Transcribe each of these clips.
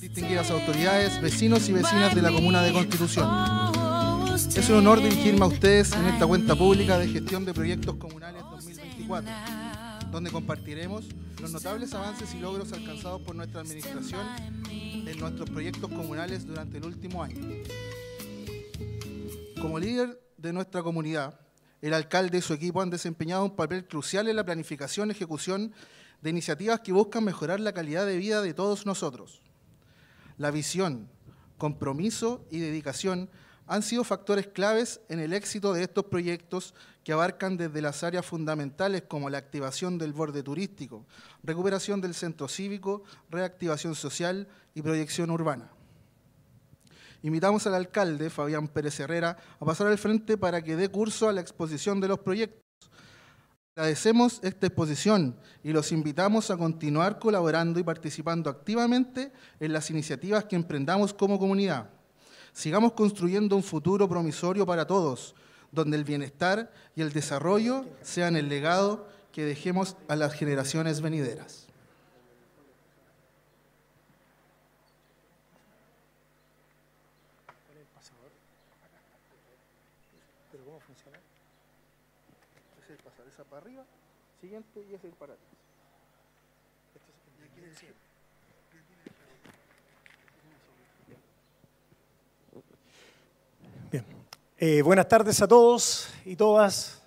distinguidas autoridades, vecinos y vecinas de la Comuna de Constitución. Es un honor dirigirme a ustedes en esta cuenta pública de gestión de proyectos comunales 2024, donde compartiremos los notables avances y logros alcanzados por nuestra administración en nuestros proyectos comunales durante el último año. Como líder de nuestra comunidad, el alcalde y su equipo han desempeñado un papel crucial en la planificación y ejecución de iniciativas que buscan mejorar la calidad de vida de todos nosotros. La visión, compromiso y dedicación han sido factores claves en el éxito de estos proyectos que abarcan desde las áreas fundamentales como la activación del borde turístico, recuperación del centro cívico, reactivación social y proyección urbana. Invitamos al alcalde, Fabián Pérez Herrera, a pasar al frente para que dé curso a la exposición de los proyectos. Agradecemos esta exposición y los invitamos a continuar colaborando y participando activamente en las iniciativas que emprendamos como comunidad. Sigamos construyendo un futuro promisorio para todos, donde el bienestar y el desarrollo sean el legado que dejemos a las generaciones venideras. para arriba, siguiente y ese para atrás. Bien. Eh, buenas tardes a todos y todas.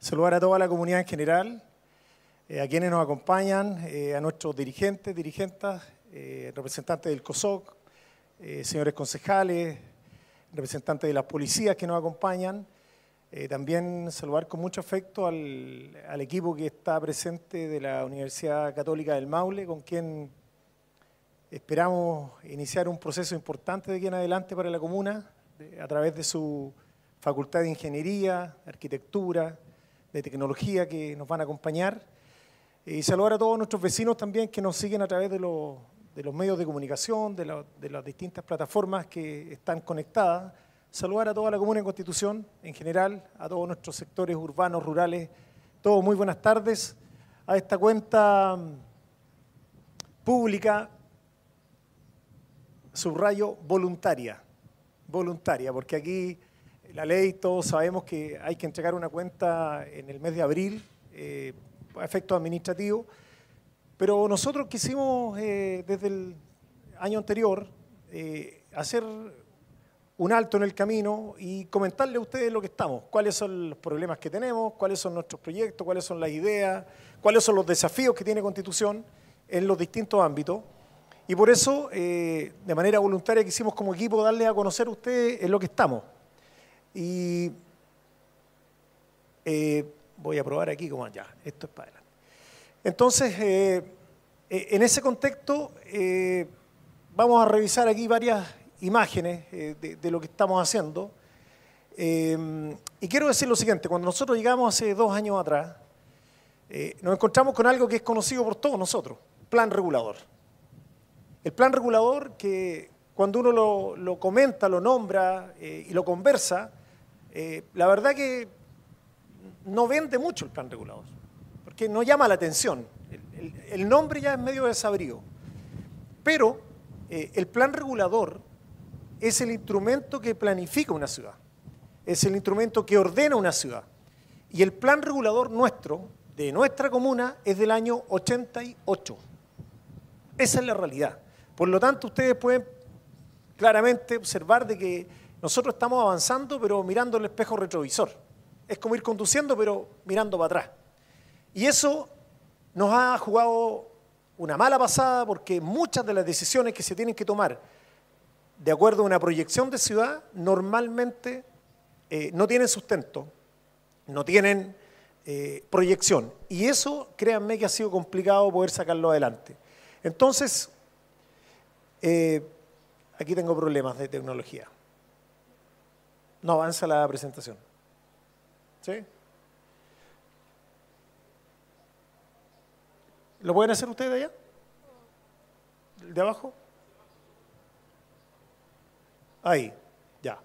Saludar a toda la comunidad en general, eh, a quienes nos acompañan, eh, a nuestros dirigentes, dirigentas, representantes del COSOC, señores concejales, representantes de las policías que nos acompañan. También saludar con mucho afecto al, al, equipo que está presente de la Universidad Católica del Maule, con quien esperamos iniciar un proceso importante de aquí en adelante para la comuna, a través de su facultad de Ingeniería, Arquitectura, de Tecnología que nos van a acompañar. Eh, y saludar a todos nuestros vecinos también que nos siguen a través de, lo, de los medios de comunicación, de, la, de las distintas plataformas que están conectadas saludar a toda la comuna en Constitución, en general, a todos nuestros sectores urbanos, rurales. Todos muy buenas tardes a esta cuenta pública, subrayo voluntaria, voluntaria, porque aquí la ley, todos sabemos que hay que entregar una cuenta en el mes de abril, eh, a efectos administrativos, pero nosotros quisimos eh, desde el año anterior eh, hacer un alto en el camino y comentarle a ustedes lo que estamos, cuáles son los problemas que tenemos, cuáles son nuestros proyectos, cuáles son las ideas, cuáles son los desafíos que tiene Constitución en los distintos ámbitos. Y por eso, de manera voluntaria, quisimos como equipo darle a conocer a ustedes en lo que estamos. Y eh, voy a probar aquí como ya, esto es para adelante. Entonces, eh, en ese contexto, vamos a revisar aquí varias imágenes eh, de, de, lo que estamos haciendo. Eh, y quiero decir lo siguiente, cuando nosotros llegamos hace dos años atrás, eh, nos encontramos con algo que es conocido por todos nosotros, plan regulador. El plan regulador que cuando uno lo, lo comenta, lo nombra y lo conversa, la verdad que no vende mucho el plan regulador, porque no llama la atención. El, nombre ya es medio desabrido. Pero el plan regulador es el instrumento que planifica una ciudad, es el instrumento que ordena una ciudad. Y el plan regulador nuestro, de nuestra comuna, es del año 88. Esa es la realidad. Por lo tanto, ustedes pueden claramente observar de que nosotros estamos avanzando, pero mirando el espejo retrovisor. Es como ir conduciendo, pero mirando para atrás. Y eso nos ha jugado una mala pasada porque muchas de las decisiones que se tienen que tomar de acuerdo a una proyección de ciudad, normalmente eh, no tienen sustento, no tienen eh, proyección. Y eso, créanme que ha sido complicado poder sacarlo adelante. Entonces, eh, aquí tengo problemas de tecnología no avanza la presentación. ¿Sí? ¿Lo pueden hacer ustedes allá? De abajo? Ahí, ya.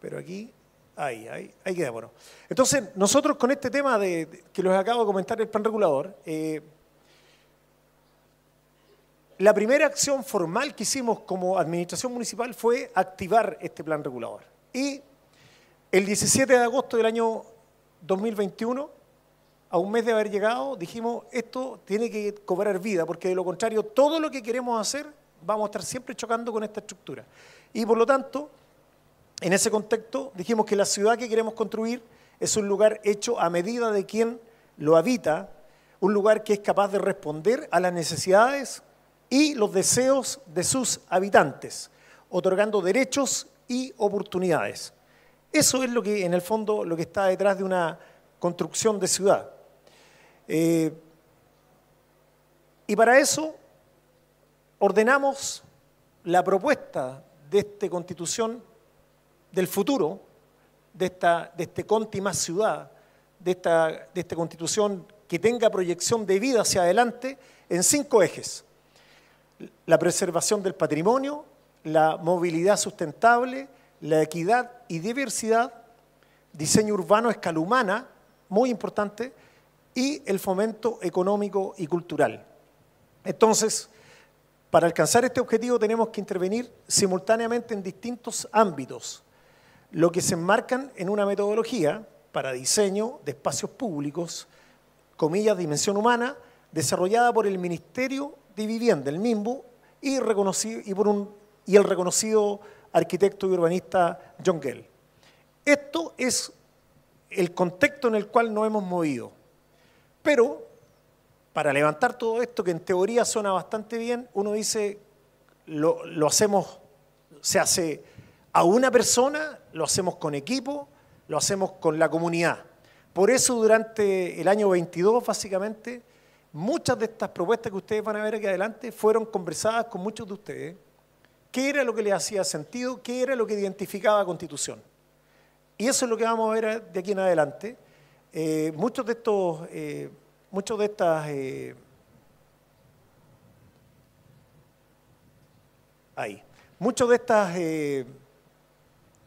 Pero aquí, ahí, ahí, ahí queda bueno. Entonces, nosotros con este tema de, que les acabo de comentar el plan regulador, eh, la primera acción formal que hicimos como administración municipal fue activar este plan regulador. Y el 17 de agosto del año 2021, a un mes de haber llegado, dijimos, esto tiene que cobrar vida, porque de lo contrario, todo lo que queremos hacer, vamos a estar siempre chocando con esta estructura. Y por lo tanto, en ese contexto, dijimos que la ciudad que queremos construir es un lugar hecho a medida de quien lo habita, un lugar que es capaz de responder a las necesidades y los deseos de sus habitantes, otorgando derechos y oportunidades. Eso es lo que, en el fondo, lo que está detrás de una construcción de ciudad. Eh, y para eso ordenamos la propuesta de esta constitución del futuro, de esta, de este Conti más ciudad, de esta, de esta constitución que tenga proyección de vida hacia adelante en cinco ejes la preservación del patrimonio, la movilidad sustentable, la equidad y diversidad, diseño urbano a escala humana, muy importante, y el fomento económico y cultural. Entonces, para alcanzar este objetivo tenemos que intervenir simultáneamente en distintos ámbitos, lo que se enmarcan en una metodología para diseño de espacios públicos, comillas, dimensión humana, desarrollada por el Ministerio de Vivienda, el MIMBU, y, reconocido, y, por un, y el reconocido arquitecto y urbanista John Gell. Esto es el contexto en el cual nos hemos movido. Pero, para levantar todo esto, que en teoría suena bastante bien, uno dice, lo, lo hacemos, se hace a una persona, lo hacemos con equipo, lo hacemos con la comunidad. Por eso durante el año 22, básicamente, Muchas de estas propuestas que ustedes van a ver aquí adelante fueron conversadas con muchos de ustedes. ¿Qué era lo que les hacía sentido? ¿Qué era lo que identificaba Constitución? Y eso es lo que vamos a ver de aquí en adelante. Eh, muchos de estos, eh, muchos de estas, eh, ahí, muchas de estas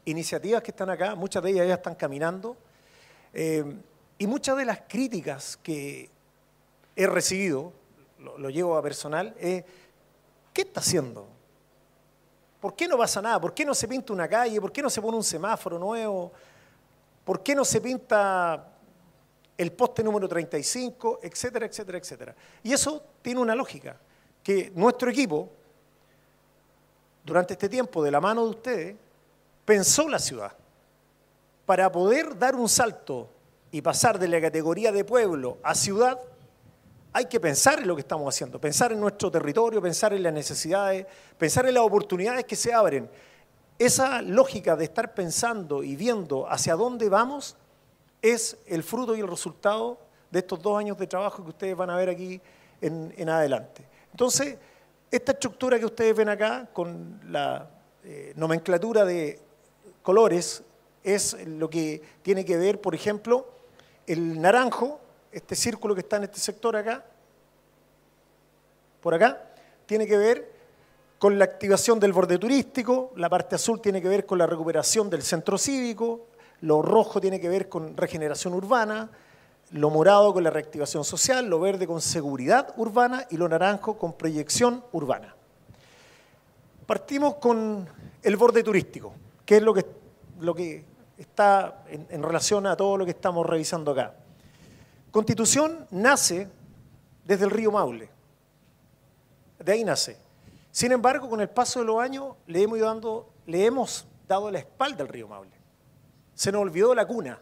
iniciativas que están acá, muchas de ellas ya están caminando, y muchas de las críticas que he recibido, lo, llevo a personal, es, ¿qué está haciendo? ¿Por qué no pasa nada? ¿Por qué no se pinta una calle? ¿Por qué no se pone un semáforo nuevo? ¿Por qué no se pinta el poste número 35? Etcétera, etcétera, etcétera. Y eso tiene una lógica, que nuestro equipo, durante este tiempo, de la mano de ustedes, pensó la ciudad para poder dar un salto y pasar de la categoría de pueblo a ciudad, hay que pensar en lo que estamos haciendo, pensar en nuestro territorio, pensar en las necesidades, pensar en las oportunidades que se abren. Esa lógica de estar pensando y viendo hacia dónde vamos es el fruto y el resultado de estos dos años de trabajo que ustedes van a ver aquí en, adelante. Entonces, esta estructura que ustedes ven acá, con la eh, nomenclatura de colores, es lo que tiene que ver, por ejemplo, el naranjo este círculo que está en este sector acá, por acá, tiene que ver con la activación del borde turístico, la parte azul tiene que ver con la recuperación del centro cívico, lo rojo tiene que ver con regeneración urbana, lo morado con la reactivación social, lo verde con seguridad urbana y lo naranjo con proyección urbana. Partimos con el borde turístico, que es lo que, lo que está en, en relación a todo lo que estamos revisando acá. Constitución nace desde el río Maule. De ahí nace. Sin embargo, con el paso de los años le hemos, dando, le hemos dado la espalda al río Maule. Se nos olvidó la cuna,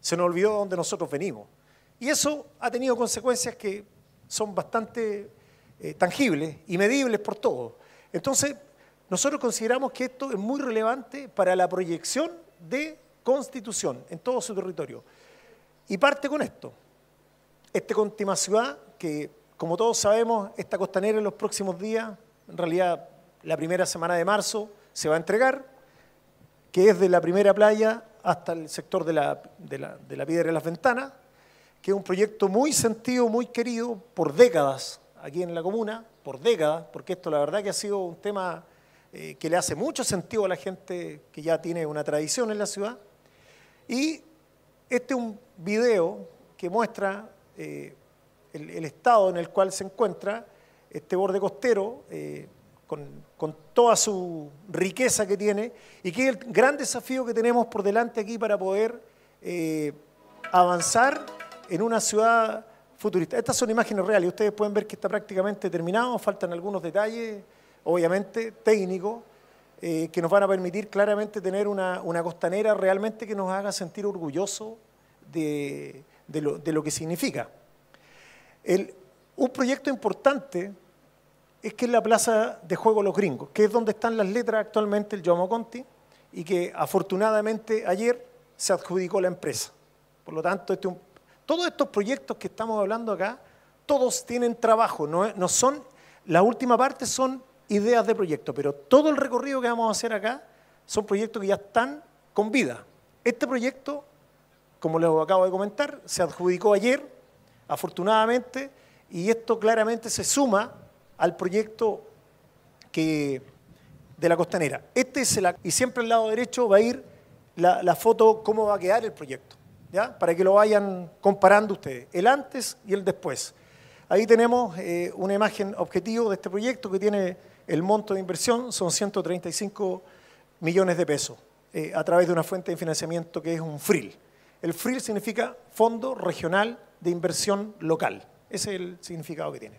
se nos olvidó de donde nosotros venimos. Y eso ha tenido consecuencias que son bastante eh, tangibles y medibles por todos. Entonces, nosotros consideramos que esto es muy relevante para la proyección de constitución en todo su territorio. Y parte con esto. Este Contima Ciudad, que como todos sabemos, esta costanera en los próximos días, en realidad la primera semana de marzo, se va a entregar, que es de la primera playa hasta el sector de la, de la, piedra de las ventanas, que es un proyecto muy sentido, muy querido por décadas aquí en la comuna, por décadas, porque esto la verdad que ha sido un tema eh, que le hace mucho sentido a la gente que ya tiene una tradición en la ciudad. Y este es un video que muestra eh, el, estado en el cual se encuentra este borde costero, eh, con, con, toda su riqueza que tiene, y que es el gran desafío que tenemos por delante aquí para poder avanzar en una ciudad futurista. Estas son imágenes reales, ustedes pueden ver que está prácticamente terminado, faltan algunos detalles, obviamente, técnicos, eh, que nos van a permitir claramente tener una, costanera realmente que nos haga sentir orgullosos de, lo, que significa. un proyecto importante es que es la Plaza de Juego Los Gringos, que es donde están las letras actualmente el Jomo Conti, y que afortunadamente ayer se adjudicó la empresa. Por lo tanto, este todos estos proyectos que estamos hablando acá, todos tienen trabajo, no, son, la última parte son ideas de proyecto, pero todo el recorrido que vamos a hacer acá son proyectos que ya están con vida. Este proyecto, como les acabo de comentar, se adjudicó ayer, afortunadamente, y esto claramente se suma al proyecto de la costanera. Este es el, y siempre al lado derecho va a ir la, foto, cómo va a quedar el proyecto para que lo vayan comparando ustedes, el antes y el después. Ahí tenemos eh, una imagen objetivo de este proyecto que tiene el monto de inversión, son 135 millones de pesos, eh, a través de una fuente de financiamiento que es un FRIL. El FRIL significa Fondo Regional de Inversión Local. Ese es el significado que tiene.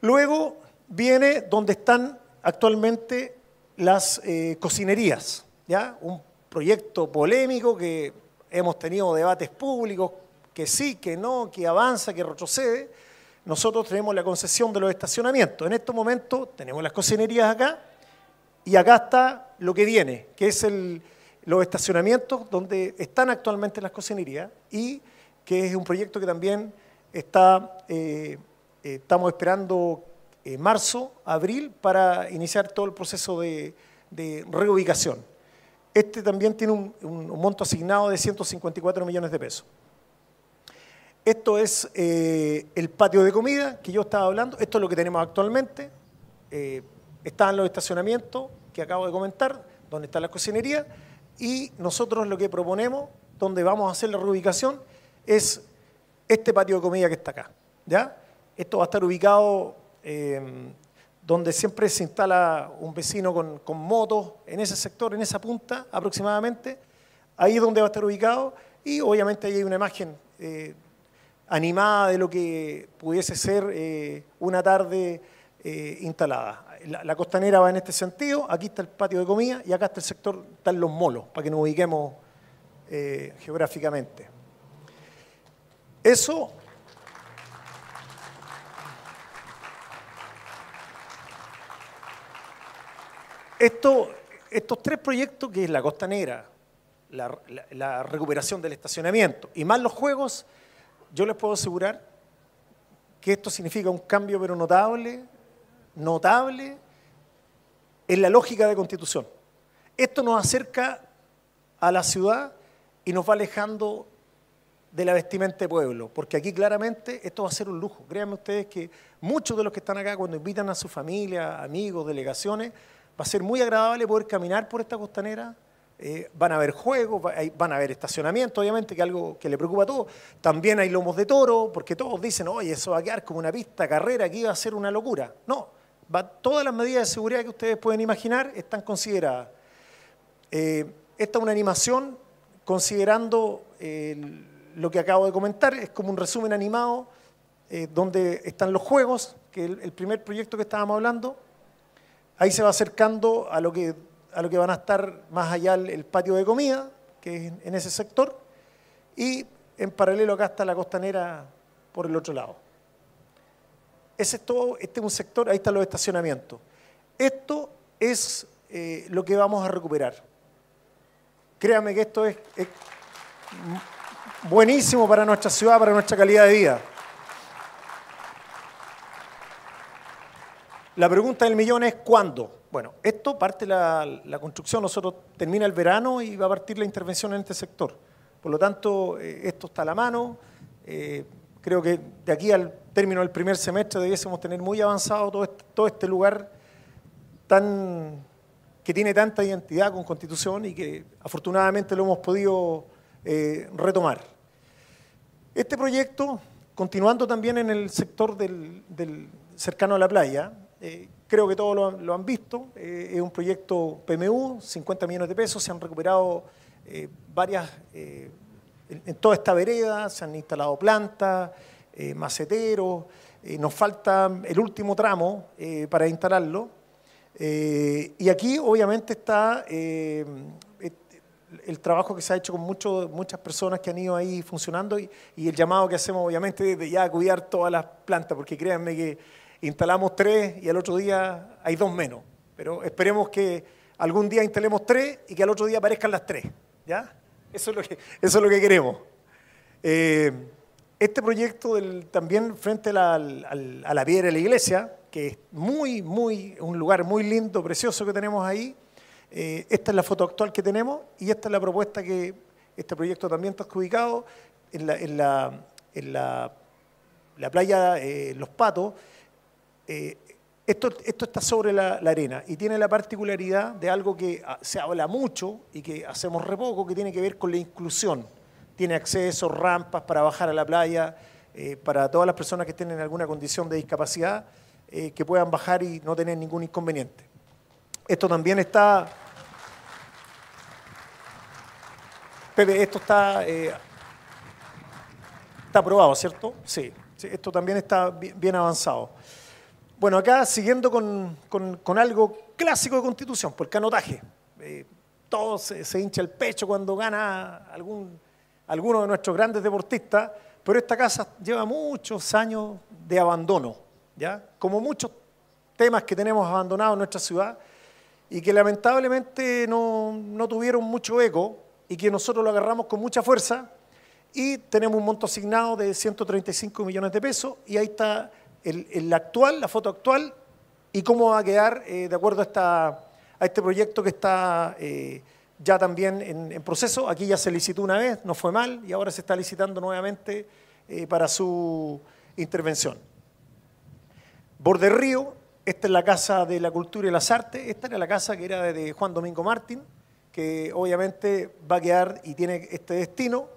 Luego viene donde están actualmente las eh, cocinerías, ¿ya? un proyecto polémico que hemos tenido debates públicos, que sí, que no, que avanza, que retrocede. Nosotros tenemos la concesión de los estacionamientos. En estos momentos tenemos las cocinerías acá y acá está lo que viene, que es el, los estacionamientos donde están actualmente las cocinerías y que es un proyecto que también está, eh, eh, estamos esperando en marzo, abril, para iniciar todo el proceso de reubicación. Este también tiene un, monto asignado de 154 millones de pesos. Esto es eh, el patio de comida que yo estaba hablando. Esto es lo que tenemos actualmente. Eh, están los estacionamientos que acabo de comentar, donde está la cocinería. Y nosotros lo que proponemos, donde vamos a hacer la reubicación, es este patio de comida que está acá. ¿ya? Esto va a estar ubicado eh, donde siempre se instala un vecino con, con motos en ese sector, en esa punta aproximadamente. Ahí es donde va a estar ubicado y obviamente ahí hay una imagen eh, animada de lo que pudiese ser eh, una tarde eh, instalada. La, costanera va en este sentido, aquí está el patio de comida y acá está el sector, están los molos, para que nos ubiquemos geográficamente. Eso estos tres proyectos, que es la Costa Negra, la, recuperación del estacionamiento y más los juegos, yo les puedo asegurar que esto significa un cambio pero notable, notable en la lógica de constitución. Esto nos acerca a la ciudad y nos va alejando de la vestimenta de pueblo, porque aquí claramente esto va a ser un lujo. Créanme ustedes que muchos de los que están acá, cuando invitan a su familia, amigos, delegaciones, Va a ser muy agradable poder caminar por esta costanera. Eh, van a haber juegos, van a haber estacionamiento, obviamente, que es algo que le preocupa a todos. También hay lomos de toro, porque todos dicen, oye, eso va a quedar como una pista carrera, aquí va a ser una locura. No, todas las medidas de seguridad que ustedes pueden imaginar están consideradas. Eh, esta es una animación considerando lo que acabo de comentar, es como un resumen animado eh, donde están los juegos, que es el primer proyecto que estábamos hablando, Ahí se va acercando a lo que, a lo que van a estar más allá el, patio de comida, que es en ese sector, y en paralelo acá está la costanera por el otro lado. Ese es todo, este es un sector, ahí están los estacionamientos. Esto es eh, lo que vamos a recuperar. Créame que esto es buenísimo para nuestra ciudad, para nuestra calidad de vida. La pregunta del millón es ¿cuándo? Bueno, esto parte la, construcción, nosotros termina el verano y va a partir la intervención en este sector. Por lo tanto, eh, esto está a la mano. Eh, creo que de aquí al término del primer semestre debiésemos tener muy avanzado todo este, lugar tan, que tiene tanta identidad con Constitución y que afortunadamente lo hemos podido eh, retomar. Este proyecto, continuando también en el sector del, cercano a la playa, creo que todos lo, han visto, es un proyecto PMU, 50 millones de pesos, se han recuperado varias en toda esta vereda se han instalado plantas, eh, maceteros, eh, nos falta el último tramo eh, para instalarlo. y aquí obviamente está el trabajo que se ha hecho con muchas personas que han ido ahí funcionando y, el llamado que hacemos obviamente de ya cuidar todas las plantas, porque créanme que instalamos tres y al otro día hay dos menos. Pero esperemos que algún día instalemos tres y que al otro día aparezcan las tres. ¿Ya? Eso es lo que, eso es lo que queremos. Eh, este proyecto también frente a la, piedra de la iglesia, que es muy, muy, un lugar muy lindo, precioso que tenemos ahí. Eh, esta es la foto actual que tenemos y esta es la propuesta que este proyecto también está ubicado en la, en la, en la, la playa eh, Los Patos. Esto, está sobre la, arena y tiene la particularidad de algo que ah, se habla mucho y que hacemos re poco, que tiene que ver con la inclusión. Tiene acceso, rampas para bajar a la playa, eh, para todas las personas que tienen alguna condición de discapacidad, eh, que puedan bajar y no tener ningún inconveniente. Esto también está... Pepe, esto está, eh, está aprobado, ¿cierto? Sí, esto también está bien avanzado. Bueno, acá siguiendo con, algo clásico de Constitución, por canotaje. Eh, todo se, hincha el pecho cuando gana alguno de nuestros grandes deportistas, pero esta casa lleva muchos años de abandono, ¿ya? Como muchos temas que tenemos abandonados en nuestra ciudad y que lamentablemente no tuvieron mucho eco y que nosotros lo agarramos con mucha fuerza y tenemos un monto asignado de 135 millones de pesos y ahí está el, actual, la foto actual, y cómo va a quedar eh, de acuerdo a, esta, a, este proyecto que está eh, ya también en, proceso. Aquí ya se licitó una vez, no fue mal, y ahora se está licitando nuevamente eh, para su intervención. Borde Río, esta es la Casa de la Cultura y las Artes, esta era la casa que era de Juan Domingo Martín, que obviamente va a quedar y tiene este destino,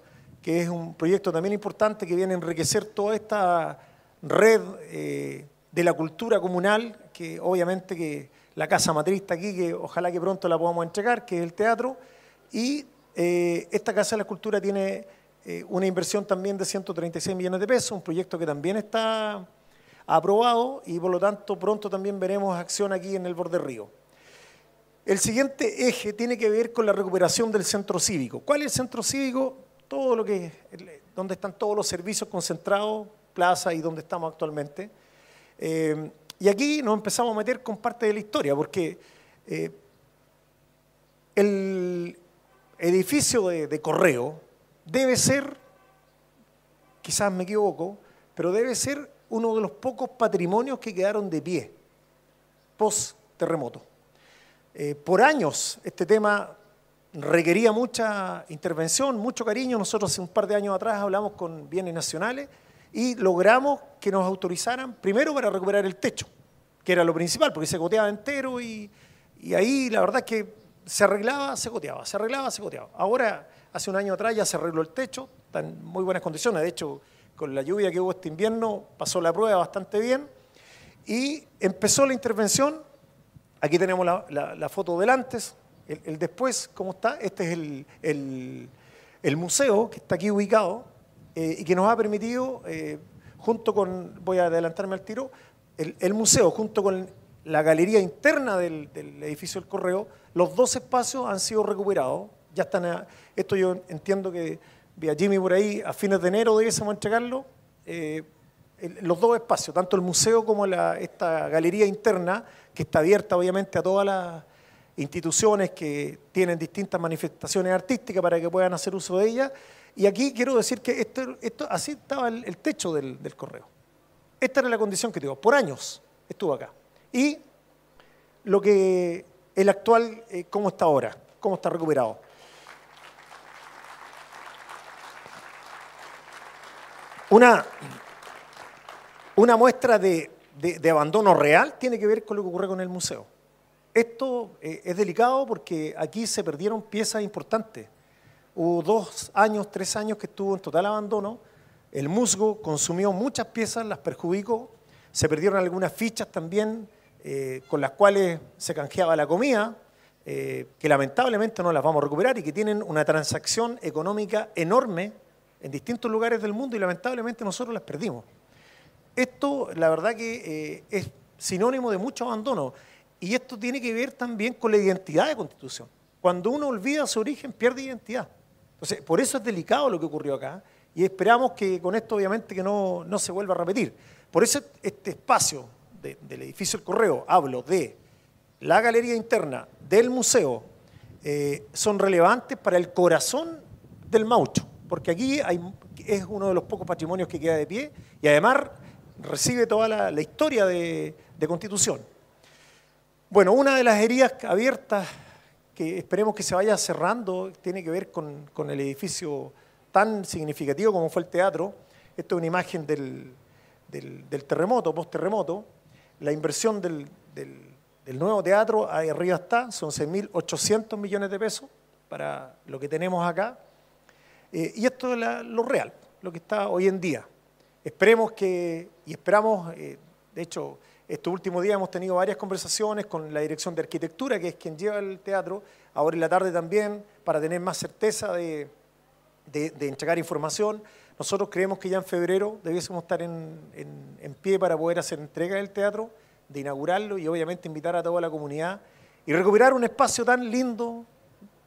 que es un proyecto también importante que viene a enriquecer toda esta red eh, de la cultura comunal, que obviamente que la casa matriz está aquí, que ojalá que pronto la podamos entregar, que es el teatro, y eh, esta Casa de la Cultura tiene eh, una inversión también de 136 millones de pesos, un proyecto que también está aprobado y por lo tanto pronto también veremos acción aquí en el borde río. El siguiente eje tiene que ver con la recuperación del centro cívico. ¿Cuál es el centro cívico? Todo lo que, donde están todos los servicios concentrados plaza y donde estamos actualmente. Eh, y aquí nos empezamos a meter con parte de la historia, porque eh, el edificio de, correo debe ser, quizás me equivoco, pero debe ser uno de los pocos patrimonios que quedaron de pie post terremoto. Eh, por años este tema requería mucha intervención, mucho cariño. Nosotros hace un par de años atrás hablamos con bienes nacionales y logramos que nos autorizaran, primero para recuperar el techo, que era lo principal, porque se goteaba entero y, ahí la verdad es que se arreglaba, se goteaba, se arreglaba, se goteaba. Ahora, hace un año atrás ya se arregló el techo, está en muy buenas condiciones, de hecho, con la lluvia que hubo este invierno pasó la prueba bastante bien y empezó la intervención. Aquí tenemos la, foto del antes, el, después, ¿cómo está? Este es el, el museo que está aquí ubicado, eh, y que nos ha permitido, eh, junto con, voy a adelantarme al tiro, el, museo, junto con la galería interna del, edificio del correo, los dos espacios han sido recuperados. Ya están, esto yo entiendo que vía Jimmy por ahí, a fines de enero debiésemos entregarlo. Eh, los dos espacios, tanto el museo como la, esta galería interna, que está abierta obviamente a todas las instituciones que tienen distintas manifestaciones artísticas para que puedan hacer uso de ellas, y aquí quiero decir que esto, esto así estaba el, techo del, correo. Esta era la condición que tuvo. Por años estuvo acá. Y lo que el actual, eh, cómo está ahora, cómo está recuperado. Una, una muestra de, abandono real tiene que ver con lo que ocurre con el museo. Esto eh, es delicado porque aquí se perdieron piezas importantes. Hubo dos años, tres años que estuvo en total abandono. El musgo consumió muchas piezas, las perjudicó. Se perdieron algunas fichas también eh, con las cuales se canjeaba la comida, eh, que lamentablemente no las vamos a recuperar y que tienen una transacción económica enorme en distintos lugares del mundo y lamentablemente nosotros las perdimos. Esto, la verdad que eh, es sinónimo de mucho abandono y esto tiene que ver también con la identidad de Constitución. Cuando uno olvida su origen, pierde identidad. Entonces, por eso es delicado lo que ocurrió acá y esperamos que con esto obviamente que no, no se vuelva a repetir. Por eso este espacio del edificio El Correo, hablo de la galería interna, del museo, eh, son relevantes para el corazón del Maucho porque aquí es uno de los pocos patrimonios que queda de pie y además recibe toda la, historia de, Constitución. Bueno, una de las heridas abiertas esperemos que se vaya cerrando tiene que ver con, el edificio tan significativo como fue el teatro. Esto es una imagen del, terremoto, post-terremoto. La inversión del, nuevo teatro, ahí arriba está, son 6.800 millones de pesos para lo que tenemos acá. Eh, y esto es lo real, lo que está hoy en día. Esperemos que, y esperamos, eh, de hecho, estos últimos días hemos tenido varias conversaciones con la Dirección de Arquitectura, que es quien lleva el teatro, ahora en la tarde también, para tener más certeza de, entregar información. Nosotros creemos que ya en febrero debiésemos estar en, en, pie para poder hacer entrega del teatro, de inaugurarlo y obviamente invitar a toda la comunidad y recuperar un espacio tan lindo,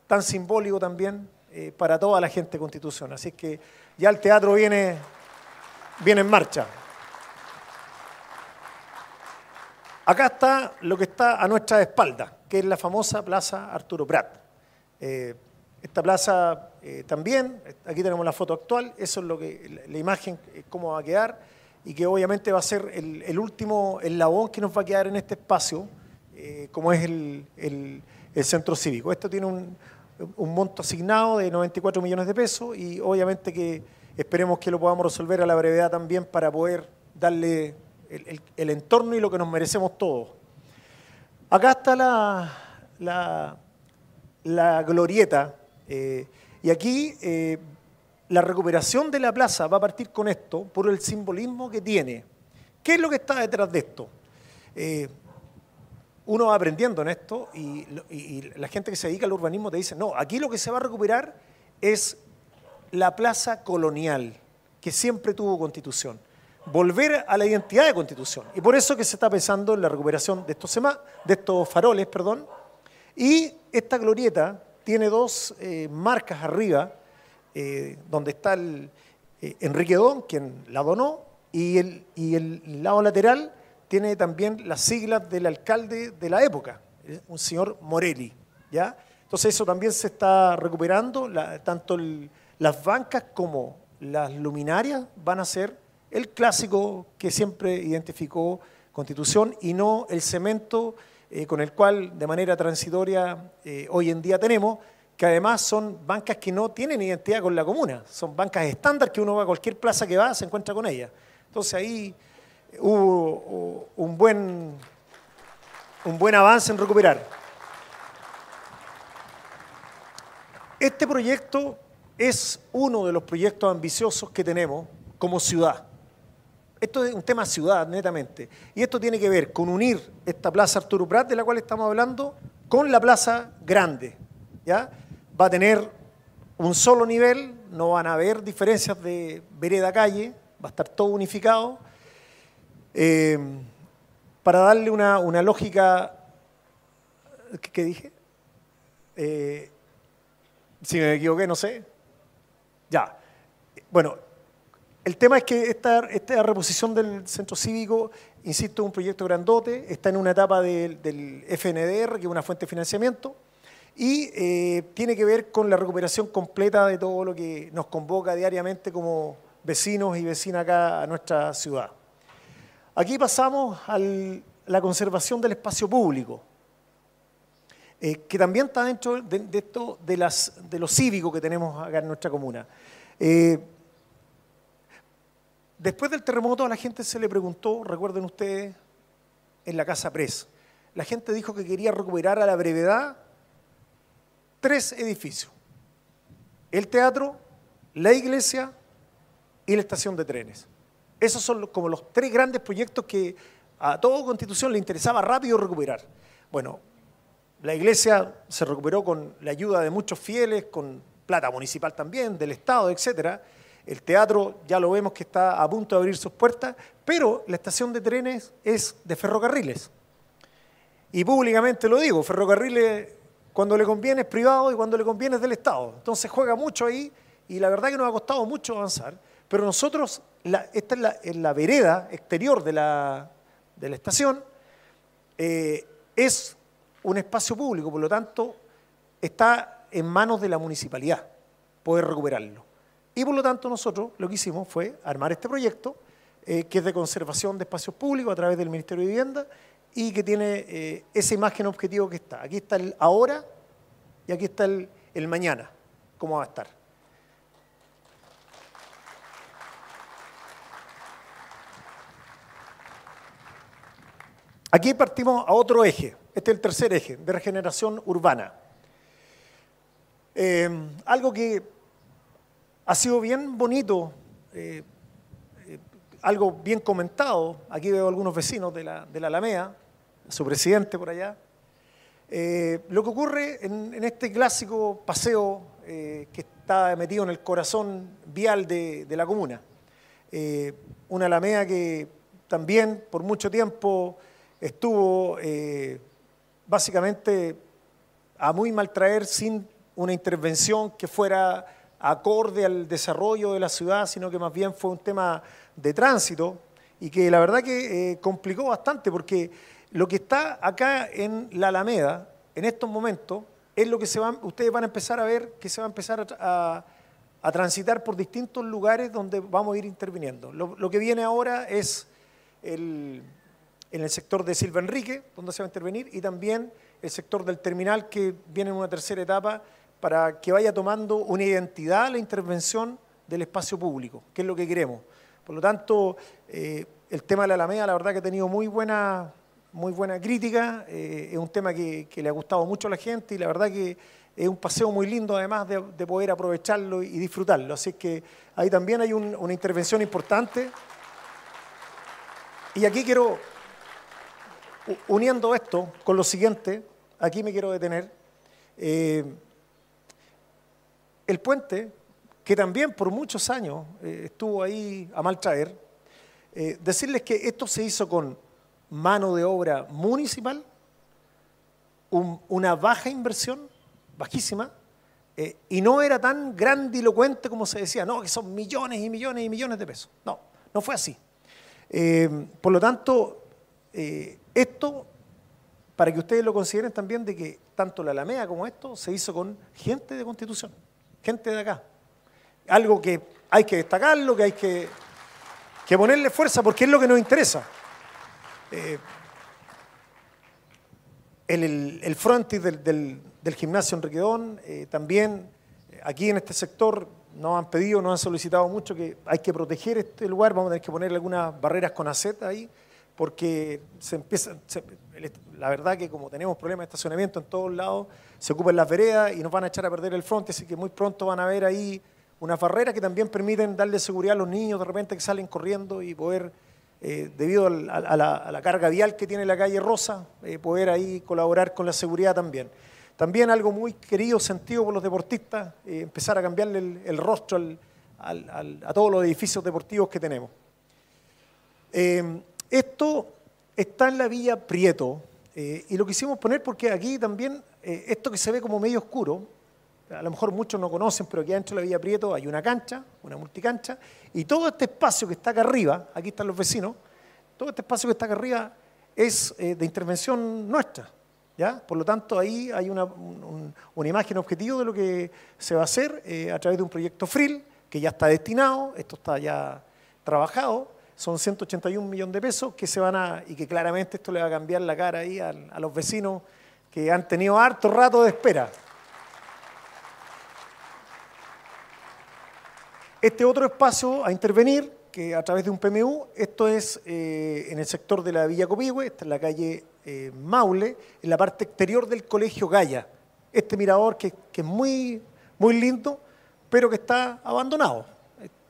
tan simbólico también, eh, para toda la gente de Constitución. Así que ya el teatro viene, viene en marcha. Acá está lo que está a nuestra espalda, que es la famosa Plaza Arturo Prat. Eh, esta plaza eh, también, aquí tenemos la foto actual, eso es lo que, la, imagen, cómo va a quedar, y que obviamente va a ser el, último eslabón que nos va a quedar en este espacio, como es el, el centro cívico. Esto tiene un, un monto asignado de 94 millones de pesos y obviamente que esperemos que lo podamos resolver a la brevedad también para poder darle el, entorno y lo que nos merecemos todos. Acá está la, la, glorieta eh, y aquí eh, la recuperación de la plaza va a partir con esto por el simbolismo que tiene. ¿Qué es lo que está detrás de esto? Eh, uno va aprendiendo en esto y, la gente que se dedica al urbanismo te dice, no, aquí lo que se va a recuperar es la plaza colonial que siempre tuvo constitución. Volver a la identidad de constitución. Y por eso que se está pensando en la recuperación de estos, faroles. Perdón. Y esta glorieta tiene dos eh, marcas arriba, eh, donde está el, eh, Enrique Don, quien la donó, y el, y el lado lateral tiene también las siglas del alcalde de la época, un señor Morelli. ¿ya? Entonces eso también se está recuperando, tanto las bancas como las luminarias van a ser el clásico que siempre identificó Constitución y no el cemento eh, con el cual de manera transitoria eh, hoy en día tenemos, que además son bancas que no tienen identidad con la comuna, son bancas estándar que uno va a cualquier plaza que va se encuentra con ellas. Entonces ahí hubo un buen, un buen avance en recuperar. Este proyecto es uno de los proyectos ambiciosos que tenemos como ciudad. Esto es un tema ciudad, netamente. Y esto tiene que ver con unir esta plaza Arturo Prat, de la cual estamos hablando, con la plaza grande. ¿ya? Va a tener un solo nivel, no van a haber diferencias de vereda-calle, va a estar todo unificado eh, para darle una, lógica, ¿qué, dije? Eh, si me equivoqué, no sé. Ya. Bueno, el tema es que esta, reposición del centro cívico, insisto, es un proyecto grandote, está en una etapa del, FNDR, que es una fuente de financiamiento, y eh, tiene que ver con la recuperación completa de todo lo que nos convoca diariamente como vecinos y vecinas acá a nuestra ciudad. Aquí pasamos a la conservación del espacio público, eh, que también está dentro de, esto de, las, de lo cívico que tenemos acá en nuestra comuna. Eh, Después del terremoto a la gente se le preguntó, recuerden ustedes, en la Casa Pres. La gente dijo que quería recuperar a la brevedad tres edificios. El teatro, la iglesia y la estación de trenes. Esos son como los tres grandes proyectos que a toda constitución le interesaba rápido recuperar. Bueno, la iglesia se recuperó con la ayuda de muchos fieles, con plata municipal también, del Estado, etcétera. El teatro ya lo vemos que está a punto de abrir sus puertas, pero la estación de trenes es de ferrocarriles. Y públicamente lo digo, ferrocarriles cuando le conviene es privado y cuando le conviene es del Estado. Entonces juega mucho ahí y la verdad que nos ha costado mucho avanzar. Pero nosotros, esta es la, la vereda exterior de la, de la estación, eh, es un espacio público, por lo tanto está en manos de la municipalidad poder recuperarlo. Y por lo tanto nosotros lo que hicimos fue armar este proyecto, eh, que es de conservación de espacios públicos a través del Ministerio de Vivienda y que tiene eh, esa imagen objetivo que está. Aquí está el ahora y aquí está el, el mañana, cómo va a estar. Aquí partimos a otro eje, este es el tercer eje, de regeneración urbana. Eh, algo que ha sido bien bonito, eh, eh, algo bien comentado, aquí veo algunos vecinos de la, de la Alameda, su presidente por allá, lo que ocurre en, este clásico paseo que está metido en el corazón vial de, de la comuna. una Alameda que también por mucho tiempo estuvo eh, básicamente a muy mal traer sin una intervención que fuera acorde al desarrollo de la ciudad, sino que más bien fue un tema de tránsito y que la verdad que eh, complicó bastante porque lo que está acá en la Alameda en estos momentos es lo que se van, ustedes van a empezar a ver que se va a empezar a, transitar por distintos lugares donde vamos a ir interviniendo. lo que viene ahora es el, en el sector de Silva Enrique, donde se va a intervenir, y también el sector del terminal, que viene en una tercera etapa, para que vaya tomando una identidad la intervención del espacio público, que es lo que queremos. Por lo tanto, eh, el tema de la Alameda, la verdad que ha tenido muy buena, muy buena crítica, eh, es un tema que, le ha gustado mucho a la gente y la verdad que es un paseo muy lindo además de, poder aprovecharlo y disfrutarlo. Así que ahí también hay una intervención importante. Y aquí quiero uniendo esto con lo siguiente, aquí me quiero detener. Eh, el puente, que también por muchos años eh, estuvo ahí a mal traer, eh, decirles que esto se hizo con mano de obra municipal, una baja inversión, bajísima, y no era tan grandilocuente como se decía, no, que son millones y millones y millones de pesos. No, no fue así. por lo tanto, esto, para que ustedes lo consideren también, de que tanto la Alameda como esto se hizo con gente de Constitución, gente de acá. Algo que hay que destacarlo, que hay que, ponerle fuerza, porque es lo que nos interesa. Eh, el, el, frontis del, gimnasio Enriquedón, eh, también eh, aquí en este sector nos han pedido, nos han solicitado mucho que hay que proteger este lugar, vamos a tener que ponerle algunas barreras con aceta ahí porque se empieza, la verdad que como tenemos problemas de estacionamiento en todos lados, se ocupan las veredas y nos van a echar a perder el frente, así que muy pronto van a ver ahí unas barreras que también permiten darle seguridad a los niños de repente que salen corriendo y poder, eh, debido a la, carga vial que tiene la calle Rosa, eh, poder ahí colaborar con la seguridad también. También algo muy querido, sentido por los deportistas, eh, empezar a cambiarle el, rostro a todos los edificios deportivos que tenemos. Esto está en la Villa Prieto eh, y lo quisimos poner porque aquí también eh, esto que se ve como medio oscuro, a lo mejor muchos no conocen, pero aquí adentro de la Villa Prieto hay una cancha, una multicancha, y todo este espacio que está acá arriba, aquí están los vecinos, todo este espacio que está acá arriba es eh, de intervención nuestra. ¿ya? Por lo tanto, ahí hay una, una imagen objetivo de lo que se va a hacer a través de un proyecto FRIL, que ya está destinado, esto está ya trabajado, son 181 millones de pesos que se van a, y que claramente esto le va a cambiar la cara ahí a, los vecinos que han tenido harto rato de espera. Este otro espacio a intervenir que a través de un PMU, esto es eh, en el sector de la Villa Copihue, esta es la calle eh, Maule, en la parte exterior del Colegio Gaya. Este mirador que, que es muy, muy lindo, pero que está abandonado.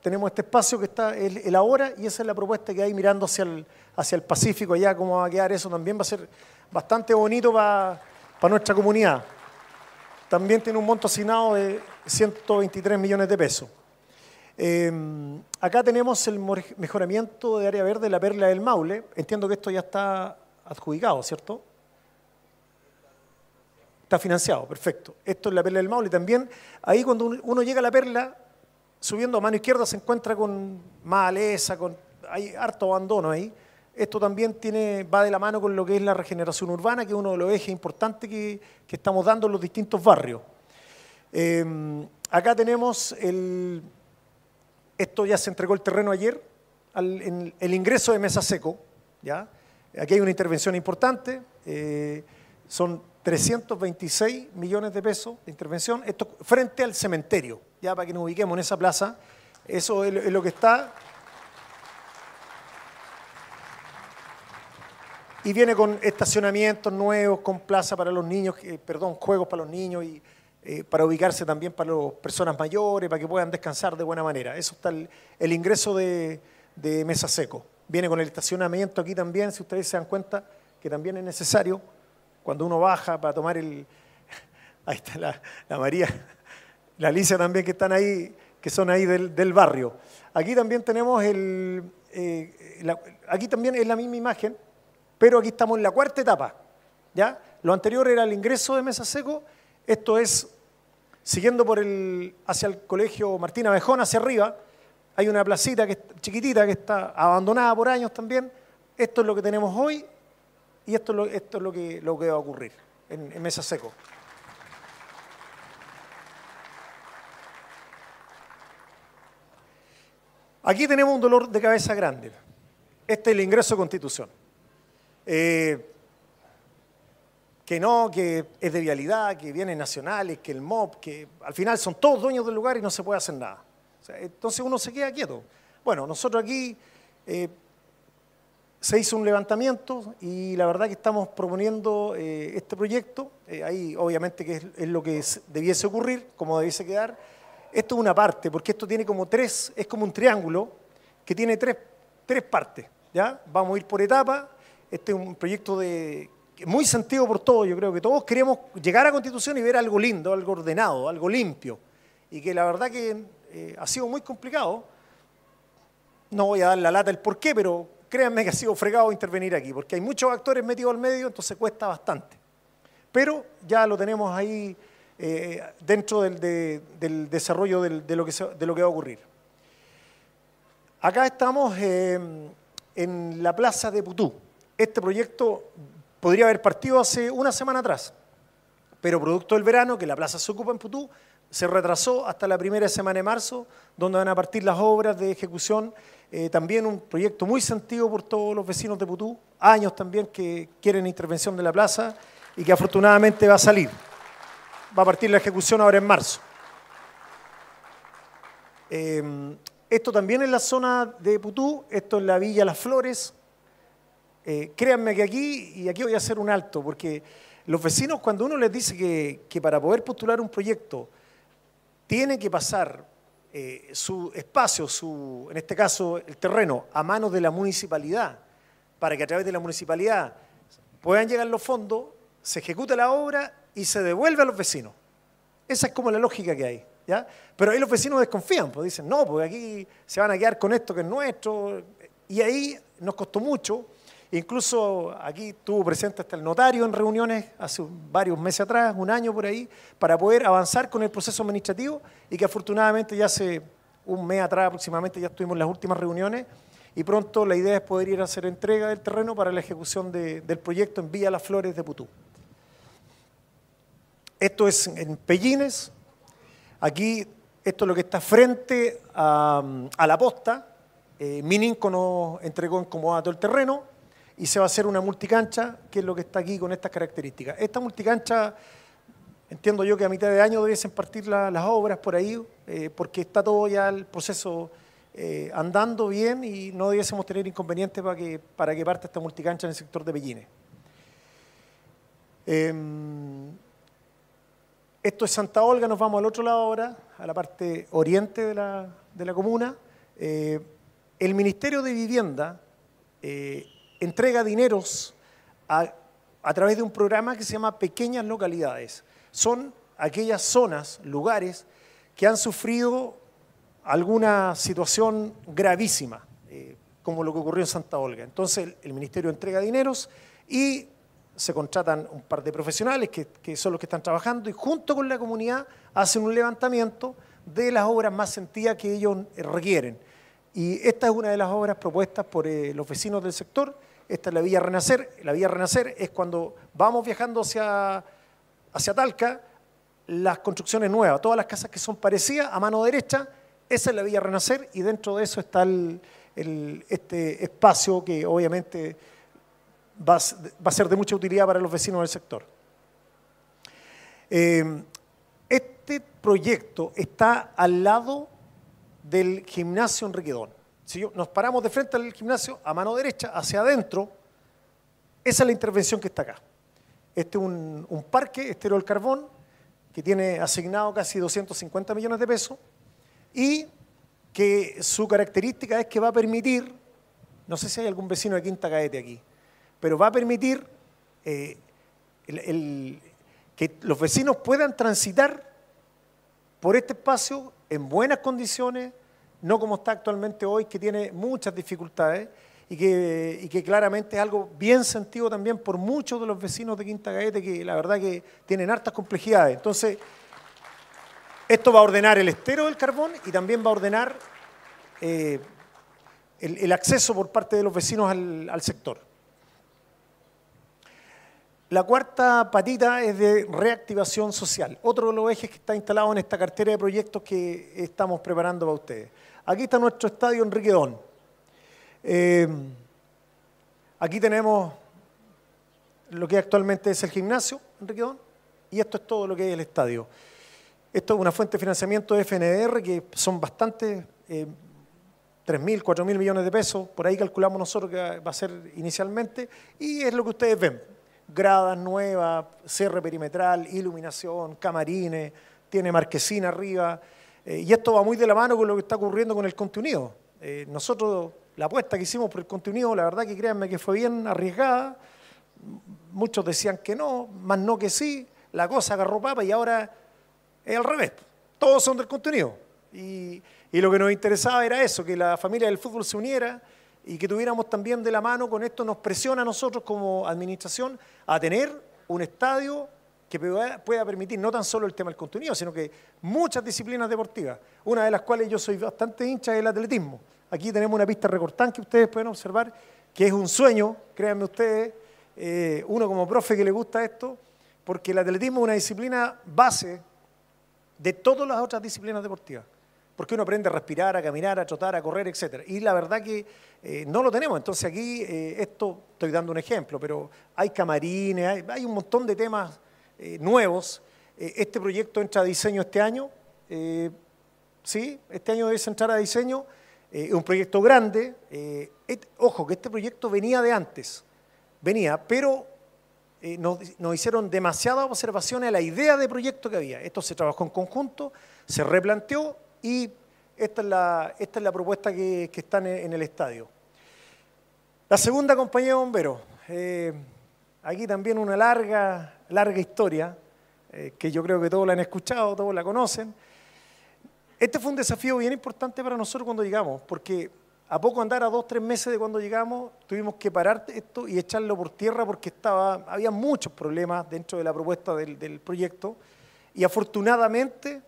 Tenemos este espacio que está el, el ahora y esa es la propuesta que hay mirando hacia el, hacia el Pacífico, allá cómo va a quedar eso también va a ser bastante bonito para nuestra comunidad. También tiene un monto asignado de 123 millones de pesos. Eh, acá tenemos el mejoramiento de área verde de la Perla del Maule. Entiendo que esto ya está adjudicado, ¿cierto? Está financiado, perfecto. Esto es la Perla del Maule. También ahí cuando un- uno llega a la Perla, subiendo a mano izquierda se encuentra con maleza, con, hay harto abandono ahí. Esto también tiene, va de la mano con lo que es la regeneración urbana, que es uno de los ejes importantes que, que estamos dando en los distintos barrios. Eh, acá tenemos el, esto ya se entregó el terreno ayer, al- el ingreso de Mesa Seco. ¿ya? Aquí hay una intervención importante, eh, son 326 millones de pesos de intervención, esto frente al cementerio, ya para que nos ubiquemos en esa plaza. Eso es, lo que está. Y viene con estacionamientos nuevos, con plaza para los niños, eh, perdón, juegos para los niños y eh, para ubicarse también para las personas mayores, para que puedan descansar de buena manera. Eso está el, el ingreso de, de Mesa Seco. Viene con el estacionamiento aquí también, si ustedes se dan cuenta, que también es necesario cuando uno baja para tomar el... Ahí está la, María, la Alicia también que están ahí, que son ahí del, del barrio. Aquí también tenemos el... eh, aquí también es la misma imagen, pero aquí estamos en la cuarta etapa. ¿ya? Lo anterior era el ingreso de Mesa Seco, esto es siguiendo por el, hacia el colegio Martín Abejón, hacia arriba, hay una placita que, chiquitita que está abandonada por años también. Esto es lo que tenemos hoy y esto es lo, que, va a ocurrir en, Mesa Seco. Aquí tenemos un dolor de cabeza grande. Este es el ingreso a Constitución. Eh, que no, que es de vialidad, que bienes nacionales, que el MOP, que al final son todos dueños del lugar y no se puede hacer nada. Entonces uno se queda quieto. Bueno, nosotros aquí eh, se hizo un levantamiento y la verdad que estamos proponiendo eh, este proyecto. Eh, ahí obviamente que es, lo que es- debiese ocurrir, como debiese quedar. Esto es una parte, porque esto tiene como tres, es como un triángulo que tiene tres, tres partes. ¿ya? Vamos a ir por etapas. Este es un proyecto de, muy sentido por todos. Yo creo que todos queremos llegar a Constitución y ver algo lindo, algo ordenado, algo limpio. Y que la verdad que eh, ha sido muy complicado. No voy a dar la lata el por qué, pero créanme que ha sido fregado intervenir aquí, porque hay muchos actores metidos al medio, entonces cuesta bastante. Pero ya lo tenemos ahí eh, dentro del, de- del desarrollo del- de, lo que se- de lo que va a ocurrir. Acá estamos eh, en la plaza de Putú. Este proyecto podría haber partido hace una semana atrás, pero producto del verano, que la plaza se ocupa en Putú, se retrasó hasta la primera semana de marzo, donde van a partir las obras de ejecución. Eh, también un proyecto muy sentido por todos los vecinos de Putú, años también que quieren intervención de la plaza y que afortunadamente va a salir. Va a partir la ejecución ahora en marzo. Eh, esto también es la zona de Putú, esto es la Villa Las Flores. Eh, créanme que aquí, y aquí voy a hacer un alto, porque los vecinos cuando uno les dice que, que para poder postular un proyecto tiene que pasar eh, su espacio, su, en este caso el terreno, a manos de la municipalidad, para que a través de la municipalidad puedan llegar los fondos, se ejecute la obra y se devuelve a los vecinos. Esa es como la lógica que hay. ¿ya? Pero ahí los vecinos desconfían, pues dicen, no, porque aquí se van a quedar con esto que es nuestro. Y ahí nos costó mucho. Incluso aquí estuvo presente hasta el notario en reuniones hace varios meses atrás, un año por ahí, para poder avanzar con el proceso administrativo y que afortunadamente ya hace un mes atrás aproximadamente ya estuvimos en las últimas reuniones y pronto la idea es poder ir a hacer entrega del terreno para la ejecución de- del proyecto en Villa Las Flores de Putú. Esto es en Pellines. Aquí, esto es lo que está frente a, la posta. Eh, Mininco nos entregó en Comodato el terreno y se va a hacer una multicancha, que es lo que está aquí con estas características. Esta multicancha, entiendo yo que a mitad de año debiesen partir la- las obras por ahí, eh, porque está todo ya el proceso eh, andando bien y no debiésemos tener inconvenientes para que, para que parte esta multicancha en el sector de Pellines. Em, esto es Santa Olga, nos vamos al otro lado ahora, a la parte oriente de la, de la comuna. Eh, el Ministerio de Vivienda entrega dineros a, a través de un programa que se llama Pequeñas Localidades. Son aquellas zonas, lugares que han sufrido alguna situación gravísima, eh, como lo que ocurrió en Santa Olga. Entonces el, Ministerio entrega dineros y se contratan un par de profesionales que, que, son los que están trabajando y junto con la comunidad hacen un levantamiento de las obras más sentidas que ellos requieren. Y esta es una de las obras propuestas por eh, los vecinos del sector. Esta es la Villa Renacer. La Villa Renacer es cuando vamos viajando hacia, hacia Talca, las construcciones nuevas, todas las casas que son parecidas a mano derecha, esa es la Villa Renacer y dentro de eso está el, este espacio que obviamente va, a ser de mucha utilidad para los vecinos del sector. Eh, este proyecto está al lado del gimnasio Enriquedón. Si nos paramos de frente al gimnasio, a mano derecha, hacia adentro, esa es la intervención que está acá. Este es un, parque estero del carbón que tiene asignado casi 250 millones de pesos y que su característica es que va a permitir, no sé si hay algún vecino de Quinta Caete aquí, pero va a permitir eh, que los vecinos puedan transitar por este espacio en buenas condiciones, no como está actualmente hoy, que tiene muchas dificultades y que, claramente es algo bien sentido también por muchos de los vecinos de Quinta Gaete, que la verdad que tienen hartas complejidades. Entonces, esto va a ordenar el estero del carbón y también va a ordenar eh, el, acceso por parte de los vecinos al, al sector. La cuarta patita es de reactivación social, otro de los ejes que está instalado en esta cartera de proyectos que estamos preparando para ustedes. Aquí está nuestro estadio Enriquedón. Eh, aquí tenemos lo que actualmente es el gimnasio Enriquedón y esto es todo lo que es el estadio. Esto es una fuente de financiamiento de FNDR que son bastante, eh, 3.000, 4.000 millones de pesos, por ahí calculamos nosotros que va a ser inicialmente, y es lo que ustedes ven. Gradas nuevas, cierre perimetral, iluminación, camarines, tiene marquesina arriba, eh, y esto va muy de la mano con lo que está ocurriendo con el contenido. Eh, nosotros, la apuesta que hicimos por el contenido, la verdad que créanme que fue bien arriesgada, muchos decían que no, más no que sí, la cosa agarró papa y ahora es al revés. Todos son del contenido. Y, lo que nos interesaba era eso, que la familia del fútbol se uniera y que tuviéramos también de la mano, con esto nos presiona a nosotros como administración a tener un estadio que pueda permitir no tan solo el tema del contenido, sino que muchas disciplinas deportivas, una de las cuales yo soy bastante hincha del atletismo. Aquí tenemos una pista recortante que ustedes pueden observar, que es un sueño, créanme ustedes, eh, uno como profe que le gusta esto, porque el atletismo es una disciplina base de todas las otras disciplinas deportivas. Porque uno aprende a respirar, a caminar, a trotar, a correr, etc. Y la verdad que eh, no lo tenemos. Entonces aquí, eh, esto estoy dando un ejemplo, pero hay camarines, hay, un montón de temas eh, nuevos. este proyecto entra a diseño este año. sí, este año debe entrar a diseño. Es un proyecto grande. ojo, que este proyecto venía de antes. Venía, pero eh, nos, hicieron demasiadas observaciones a la idea de proyecto que había. Esto se trabajó en conjunto, se replanteó y esta es la, esta es la propuesta que, que está en, el estadio. La segunda compañía de bomberos. Eh, aquí también una larga, larga historia, eh, que yo creo que todos la han escuchado, todos la conocen. Este fue un desafío bien importante para nosotros cuando llegamos, porque a poco andar a dos, tres meses de cuando llegamos, tuvimos que parar esto y echarlo por tierra porque estaba, había muchos problemas dentro de la propuesta del, proyecto. Y afortunadamente,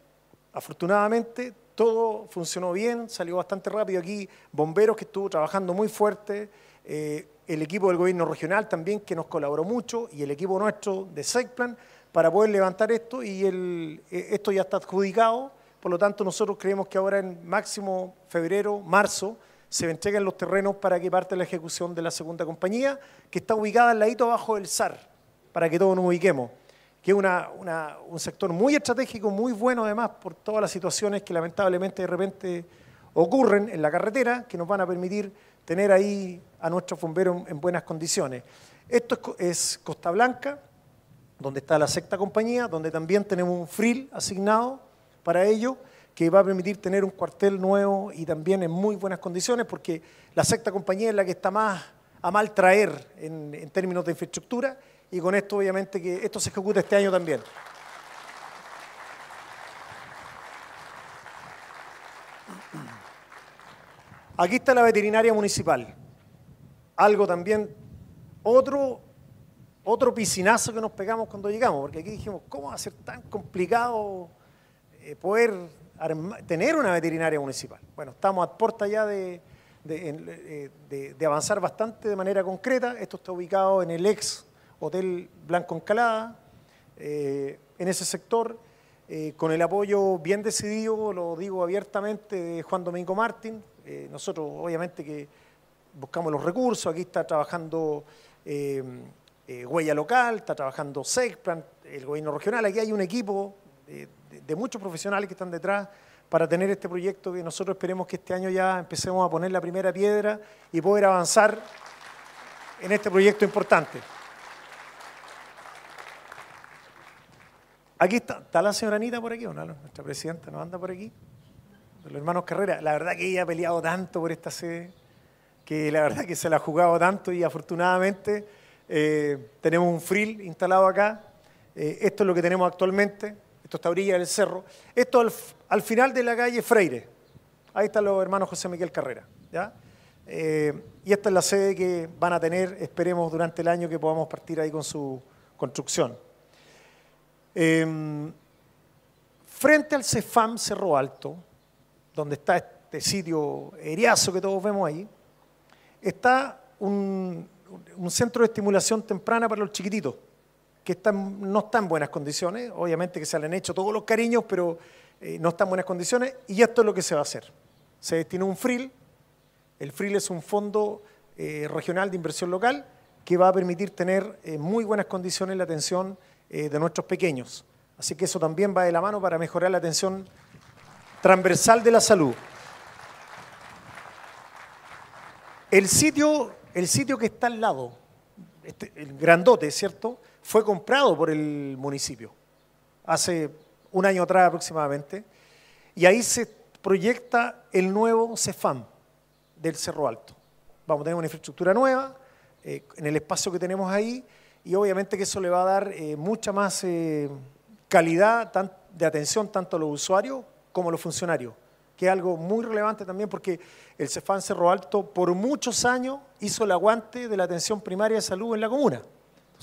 afortunadamente, todo funcionó bien, salió bastante rápido aquí. Bomberos que estuvo trabajando muy fuerte, eh, el equipo del gobierno regional también que nos colaboró mucho y el equipo nuestro de SECPLAN para poder levantar esto y eh, esto ya está adjudicado. Por lo tanto, nosotros creemos que ahora en máximo febrero, marzo, se entregan los terrenos para que parte la ejecución de la segunda compañía, que está ubicada al ladito abajo del SAR, para que todos nos ubiquemos, que es un sector muy estratégico, muy bueno además por todas las situaciones que lamentablemente de repente ocurren en la carretera que nos van a permitir tener ahí a nuestros bomberos en buenas condiciones. Esto es Costa Blanca, donde está la sexta compañía, donde también tenemos un FRIL asignado para ello, que va a permitir tener un cuartel nuevo y también en muy buenas condiciones, porque la sexta compañía es la que está más a mal traer en, en términos de infraestructura, y con esto obviamente que esto se ejecuta este año también. Aquí está la veterinaria municipal. Algo también, otro, otro piscinazo que nos pegamos cuando llegamos, porque aquí dijimos, ¿cómo va a ser tan complicado eh, poder tener una veterinaria municipal? Bueno, estamos a puerta ya eh, de, de, avanzar bastante de manera concreta. Esto está ubicado en el ex Hotel Blanco Encalada, eh, en ese sector, con el apoyo bien decidido, lo digo abiertamente, de Juan Domingo Martín, eh, nosotros obviamente que buscamos los recursos, aquí está trabajando eh, eh, Huella Local, está trabajando SECPLAN, el gobierno regional, aquí hay un equipo de, muchos profesionales que están detrás para tener este proyecto que nosotros esperemos que este año ya empecemos a poner la primera piedra y poder avanzar en este proyecto importante. Aquí está, ¿está la señora Anita por aquí o no? Nuestra presidenta no anda por aquí los hermanos Carrera. La verdad que ella ha peleado tanto por esta sede, que la verdad que se la ha jugado tanto y afortunadamente eh, tenemos un frill instalado acá. Eh, esto es lo que tenemos actualmente. Esto está a orilla del cerro. Esto al, final de la calle Freire. Ahí están los hermanos José Miguel Carrera. ¿ya? Eh, y esta es la sede que van a tener, esperemos, durante el año que podamos partir ahí con su construcción. frente al CEFAM Cerro Alto, donde está este sitio eriazo que todos vemos ahí, está un, centro de estimulación temprana para los chiquititos, que no está en buenas condiciones, obviamente que se le han hecho todos los cariños, pero eh, no está en buenas condiciones, y esto es lo que se va a hacer. Se destina un FRIL, el FRIL es un fondo eh, regional de inversión local que va a permitir tener en muy buenas condiciones la atención eh, de nuestros pequeños. Así que eso también va de la mano para mejorar la atención transversal de la salud. El sitio, el sitio que está al lado, este, el grandote, ¿cierto? Fue comprado por el municipio hace un año atrás aproximadamente, y ahí se proyecta el nuevo CEFAM del Cerro Alto. Vamos a tener una infraestructura nueva eh, en el espacio que tenemos ahí, y obviamente que eso le va a dar eh, mucha más eh, calidad de atención tanto a los usuarios como los funcionarios, que es algo muy relevante también porque el CEFAN Cerro Alto por muchos años hizo el aguante de la atención primaria de salud en la comuna.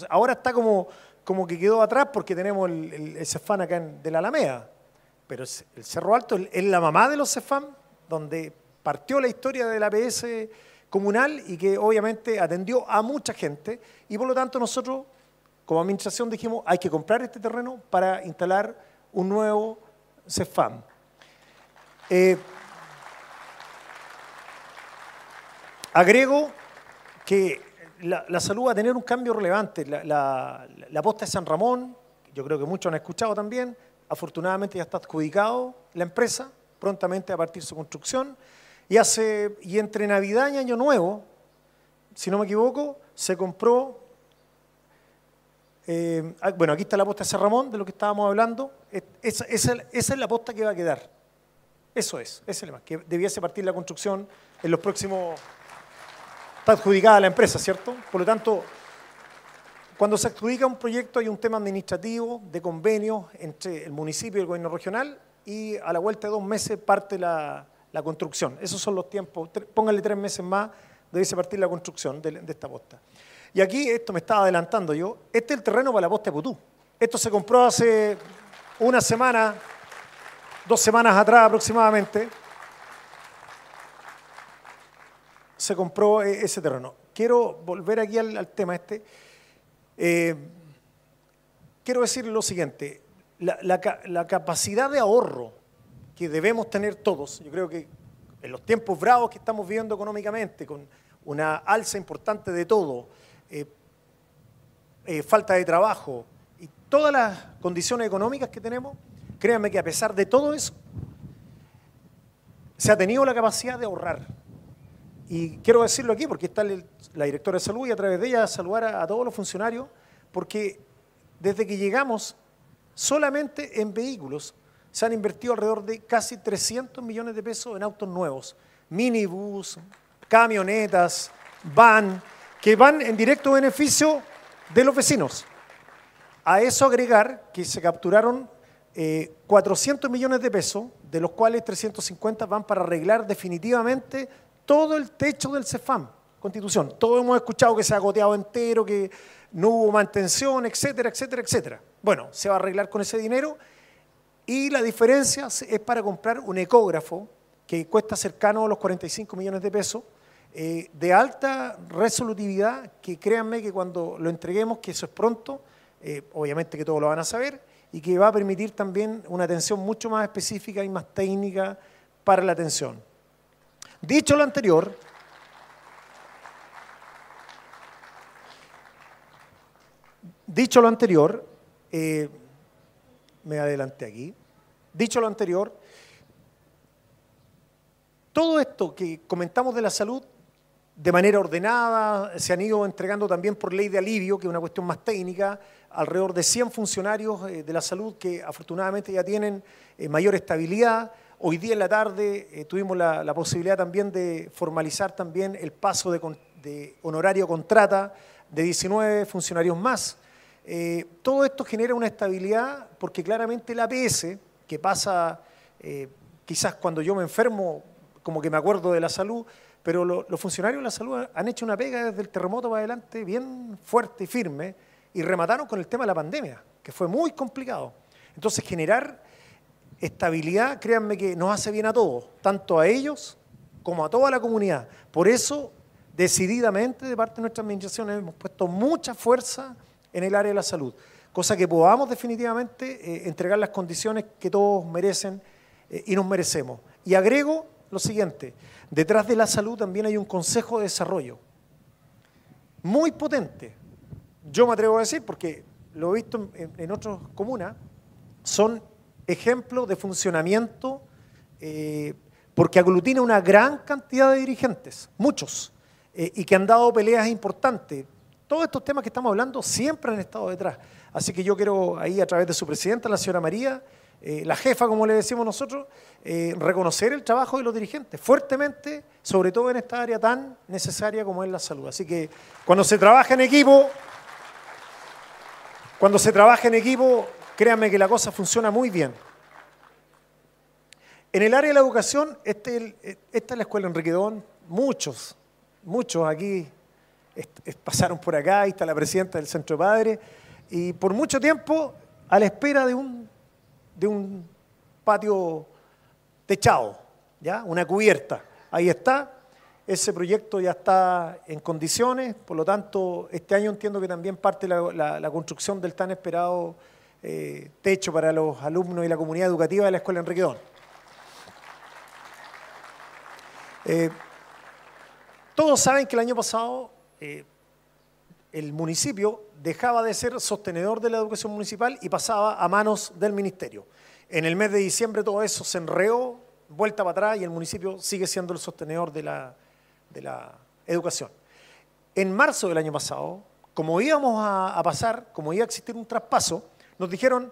ahora está como, como que quedó atrás porque tenemos el, el, CEFAN acá en, de la Alameda, pero el Cerro Alto es la mamá de los CEFAN, donde partió la historia de la APS comunal y que obviamente atendió a mucha gente y por lo tanto nosotros como administración dijimos hay que comprar este terreno para instalar un nuevo CEFAM. Eh, agrego que la, salud va a tener un cambio relevante. La, posta de San Ramón, yo creo que muchos han escuchado también, afortunadamente ya está adjudicado la empresa, prontamente a partir de su construcción, y, hace, y entre Navidad y Año Nuevo, si no me equivoco, se compró, eh, ah, bueno, aquí está la posta de San Ramón, de lo que estábamos hablando, esa es la posta que va a quedar. Eso es, ese es el lema, que debiese partir la construcción en los próximos... Está adjudicada la empresa, ¿cierto? Por lo tanto, cuando se adjudica un proyecto hay un tema administrativo de convenio entre el municipio y el gobierno regional y a la vuelta de dos meses parte la, construcción. Esos son los tiempos. Pónganle tres meses más, debiese partir la construcción de, esta posta. Y aquí, esto me estaba adelantando yo, este es el terreno para la posta de Putú. Esto se compró hace una semana dos semanas atrás aproximadamente, se compró e-, ese terreno. Quiero volver aquí al, tema este. Eh, quiero decir lo siguiente, la, capacidad de ahorro que debemos tener todos, yo creo que en los tiempos bravos que estamos viviendo económicamente, con una alza importante de todo, eh, eh, falta de trabajo y todas las condiciones económicas que tenemos, Créanme que a pesar de todo eso, se ha tenido la capacidad de ahorrar. Y quiero decirlo aquí porque está la directora de salud y a través de ella saludar a, todos los funcionarios, porque desde que llegamos, solamente en vehículos se han invertido alrededor de casi 300 millones de pesos en autos nuevos, minibús, camionetas, van, que van en directo beneficio de los vecinos. A eso agregar que se capturaron 400 eh, millones de pesos, de los cuales 350 van para arreglar definitivamente todo el techo del CEFAM, Constitución. Todos hemos escuchado que se ha goteado entero, que no hubo mantención, etcétera, etcétera, etcétera. Bueno, se va a arreglar con ese dinero y la diferencia es para comprar un ecógrafo que cuesta cercano a los 45 millones de pesos, eh, de alta resolutividad, que créanme que cuando lo entreguemos, que eso es pronto, eh, obviamente que todos lo van a saber, y que va a permitir también una atención mucho más específica y más técnica para la atención. Dicho lo anterior, dicho lo anterior, eh, me adelanté aquí, dicho lo anterior, todo esto que comentamos de la salud de manera ordenada, se han ido entregando también por ley de alivio, que es una cuestión más técnica, alrededor de 100 funcionarios eh, de la salud que afortunadamente ya tienen eh, mayor estabilidad, Hoy día en la tarde eh, tuvimos la, posibilidad también de formalizar también el paso de, honorario contrata de 19 funcionarios más. Todo esto genera una estabilidad porque claramente el APS, que pasa quizás cuando yo me enfermo, como que me acuerdo de la salud, pero los funcionarios de la salud han hecho una pega desde el terremoto para adelante bien fuerte y firme y remataron con el tema de la pandemia, que fue muy complicado. Entonces, generar estabilidad, créanme que nos hace bien a todos, tanto a ellos como a toda la comunidad. Por eso, decididamente, de parte de nuestra administración, hemos puesto mucha fuerza en el área de la salud, cosa que podamos definitivamente eh, entregar las condiciones que todos merecen eh, y nos merecemos. Y agrego lo siguiente, detrás de la salud también hay un consejo de desarrollo, muy potente. Yo me atrevo a decir, porque lo he visto en, en otras comunas, son ejemplo de funcionamiento eh, porque aglutina una gran cantidad de dirigentes, muchos, eh, y que han dado peleas importantes. Todos estos temas que estamos hablando siempre han estado detrás. Así que yo quiero ahí a través de su presidenta, la señora María, eh, la jefa, como le decimos nosotros, reconocer el trabajo de los dirigentes fuertemente, sobre todo en esta área tan necesaria como es la salud. Así que cuando se trabaja en equipo, cuando se trabaja en equipo, Créanme que la cosa funciona muy bien. En el área de la educación, este, esta es la escuela Enriquedón, muchos, muchos aquí pasaron por acá, ahí está la presidenta del Centro de Padres, y por mucho tiempo a la espera de un, de un patio techado, ¿ya? una cubierta. Ahí está, ese proyecto ya está en condiciones, por lo tanto, este año entiendo que también parte la, construcción del tan esperado eh, techo para los alumnos y la comunidad educativa de la Escuela Enriquedón. Eh, todos saben que el año pasado eh, el municipio dejaba de ser sostenedor de la educación municipal y pasaba a manos del ministerio. En el mes de diciembre todo eso se enreó, vuelta para atrás y el municipio sigue siendo el sostenedor de la, de la educación. En marzo del año pasado, como íbamos a, pasar, como iba a existir un traspaso, nos dijeron,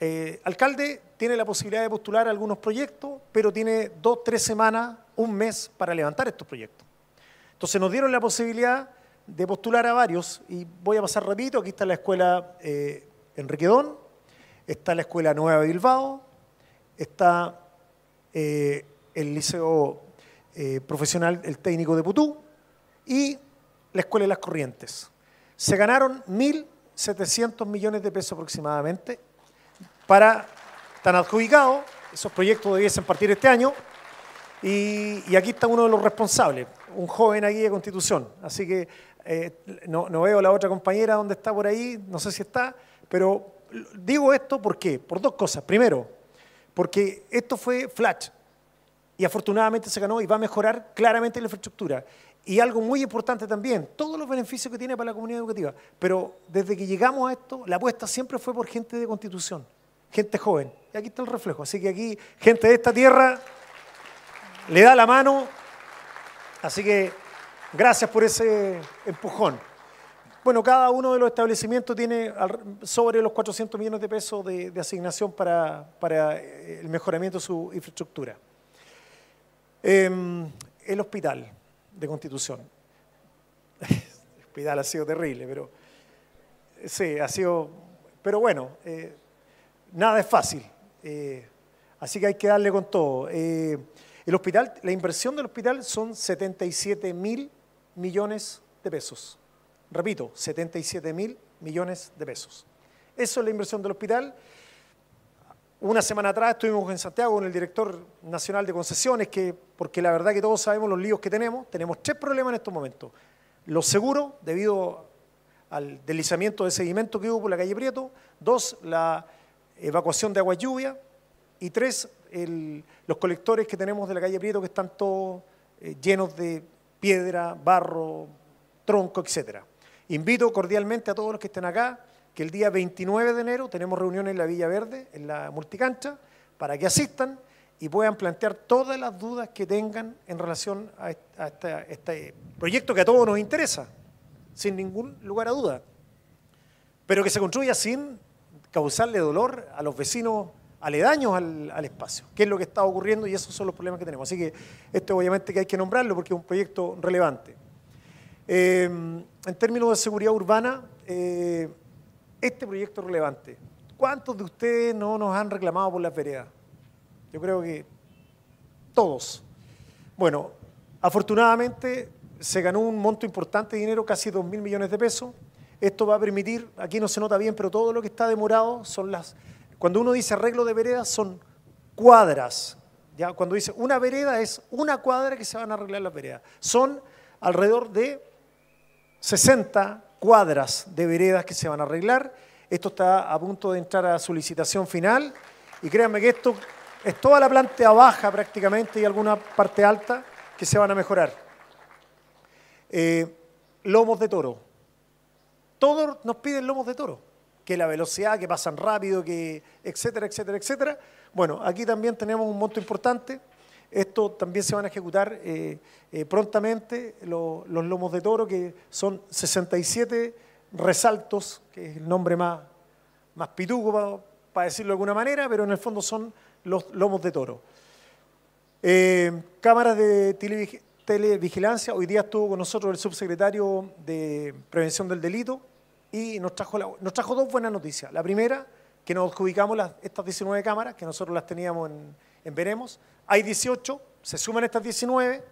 eh, alcalde tiene la posibilidad de postular algunos proyectos, pero tiene dos, tres semanas, un mes para levantar estos proyectos. Entonces nos dieron la posibilidad de postular a varios y voy a pasar repito, aquí está la escuela eh, Enriquedón, está la escuela Nueva Bilbao, está eh, el liceo eh, profesional, el técnico de Putú y la escuela de las Corrientes. Se ganaron mil 700 millones de pesos aproximadamente para, están adjudicados, esos proyectos debiesen partir este año, y, aquí está uno de los responsables, un joven aquí de Constitución, así que eh, no, veo la otra compañera donde está por ahí, no sé si está, pero digo esto ¿por qué? Por dos cosas. Primero, porque esto fue flash y afortunadamente se ganó y va a mejorar claramente la infraestructura. Y algo muy importante también, todos los beneficios que tiene para la comunidad educativa. Pero desde que llegamos a esto, la apuesta siempre fue por gente de constitución, gente joven. Y aquí está el reflejo. Así que aquí, gente de esta tierra, le da la mano. Así que gracias por ese empujón. Bueno, cada uno de los establecimientos tiene sobre los 400 millones de pesos de, asignación para, eh, el mejoramiento de su infraestructura. Em, el hospital de Constitución. El hospital ha sido terrible, pero sí, ha sido, pero bueno, eh, nada es fácil. Eh, así que hay que darle con todo. el hospital, la inversión del hospital son 77 mil millones de pesos. Repito, 77 mil millones de pesos. Eso es la inversión del hospital. Una semana atrás estuvimos en Santiago con el director nacional de concesiones, que, porque la verdad que todos sabemos los líos que tenemos. Tenemos tres problemas en estos momentos. Los seguros, debido al deslizamiento de sedimento que hubo por la calle Prieto. Dos, la evacuación de agua lluvia. Y tres, los colectores que tenemos de la calle Prieto que están todos eh, llenos de piedra, barro, tronco, etcétera. Invito cordialmente a todos los que estén acá que el día 29 de enero tenemos reunión en la Villa Verde, en la multicancha, para que asistan y puedan plantear todas las dudas que tengan en relación a este, proyecto que a todos nos interesa, sin ningún lugar a duda, pero que se construya sin causarle dolor a los vecinos aledaños al, espacio, que es lo que está ocurriendo y esos son los problemas que tenemos. Así que esto obviamente que hay que nombrarlo porque es un proyecto relevante. Eh, en términos de seguridad urbana, eh, este proyecto relevante. ¿Cuántos de ustedes no nos han reclamado por las veredas? Yo creo que todos. Bueno, afortunadamente se ganó un monto importante de dinero, casi 2 mil millones de pesos. Esto va a permitir, aquí no se nota bien, pero todo lo que está demorado son las... Cuando uno dice arreglo de veredas son cuadras. ¿ya? Cuando dice una vereda es una cuadra que se van a arreglar las veredas. Son alrededor de 60 cuadras de veredas que se van a arreglar. Esto está a punto de entrar a su licitación final y créanme que esto es toda la planta baja prácticamente y alguna parte alta que se van a mejorar. Eh, lomos de toro. Todos nos piden lomos de toro, que la velocidad, que pasan rápido, que etcétera, etcétera, etcétera. Bueno, aquí también tenemos un monto importante esto también se van a ejecutar eh, eh, prontamente los lomos de toro, que son 67 resaltos, que es el nombre más, más pituco para, decirlo de alguna manera, pero en el fondo son los lomos de toro. Eh, cámaras de televigilancia, hoy día estuvo con nosotros el subsecretario de Prevención del Delito y nos trajo, dos buenas noticias. La primera, que nos adjudicamos las, estas 19 cámaras, que nosotros las teníamos en, en Veremos. Hay 18, se suman estas 19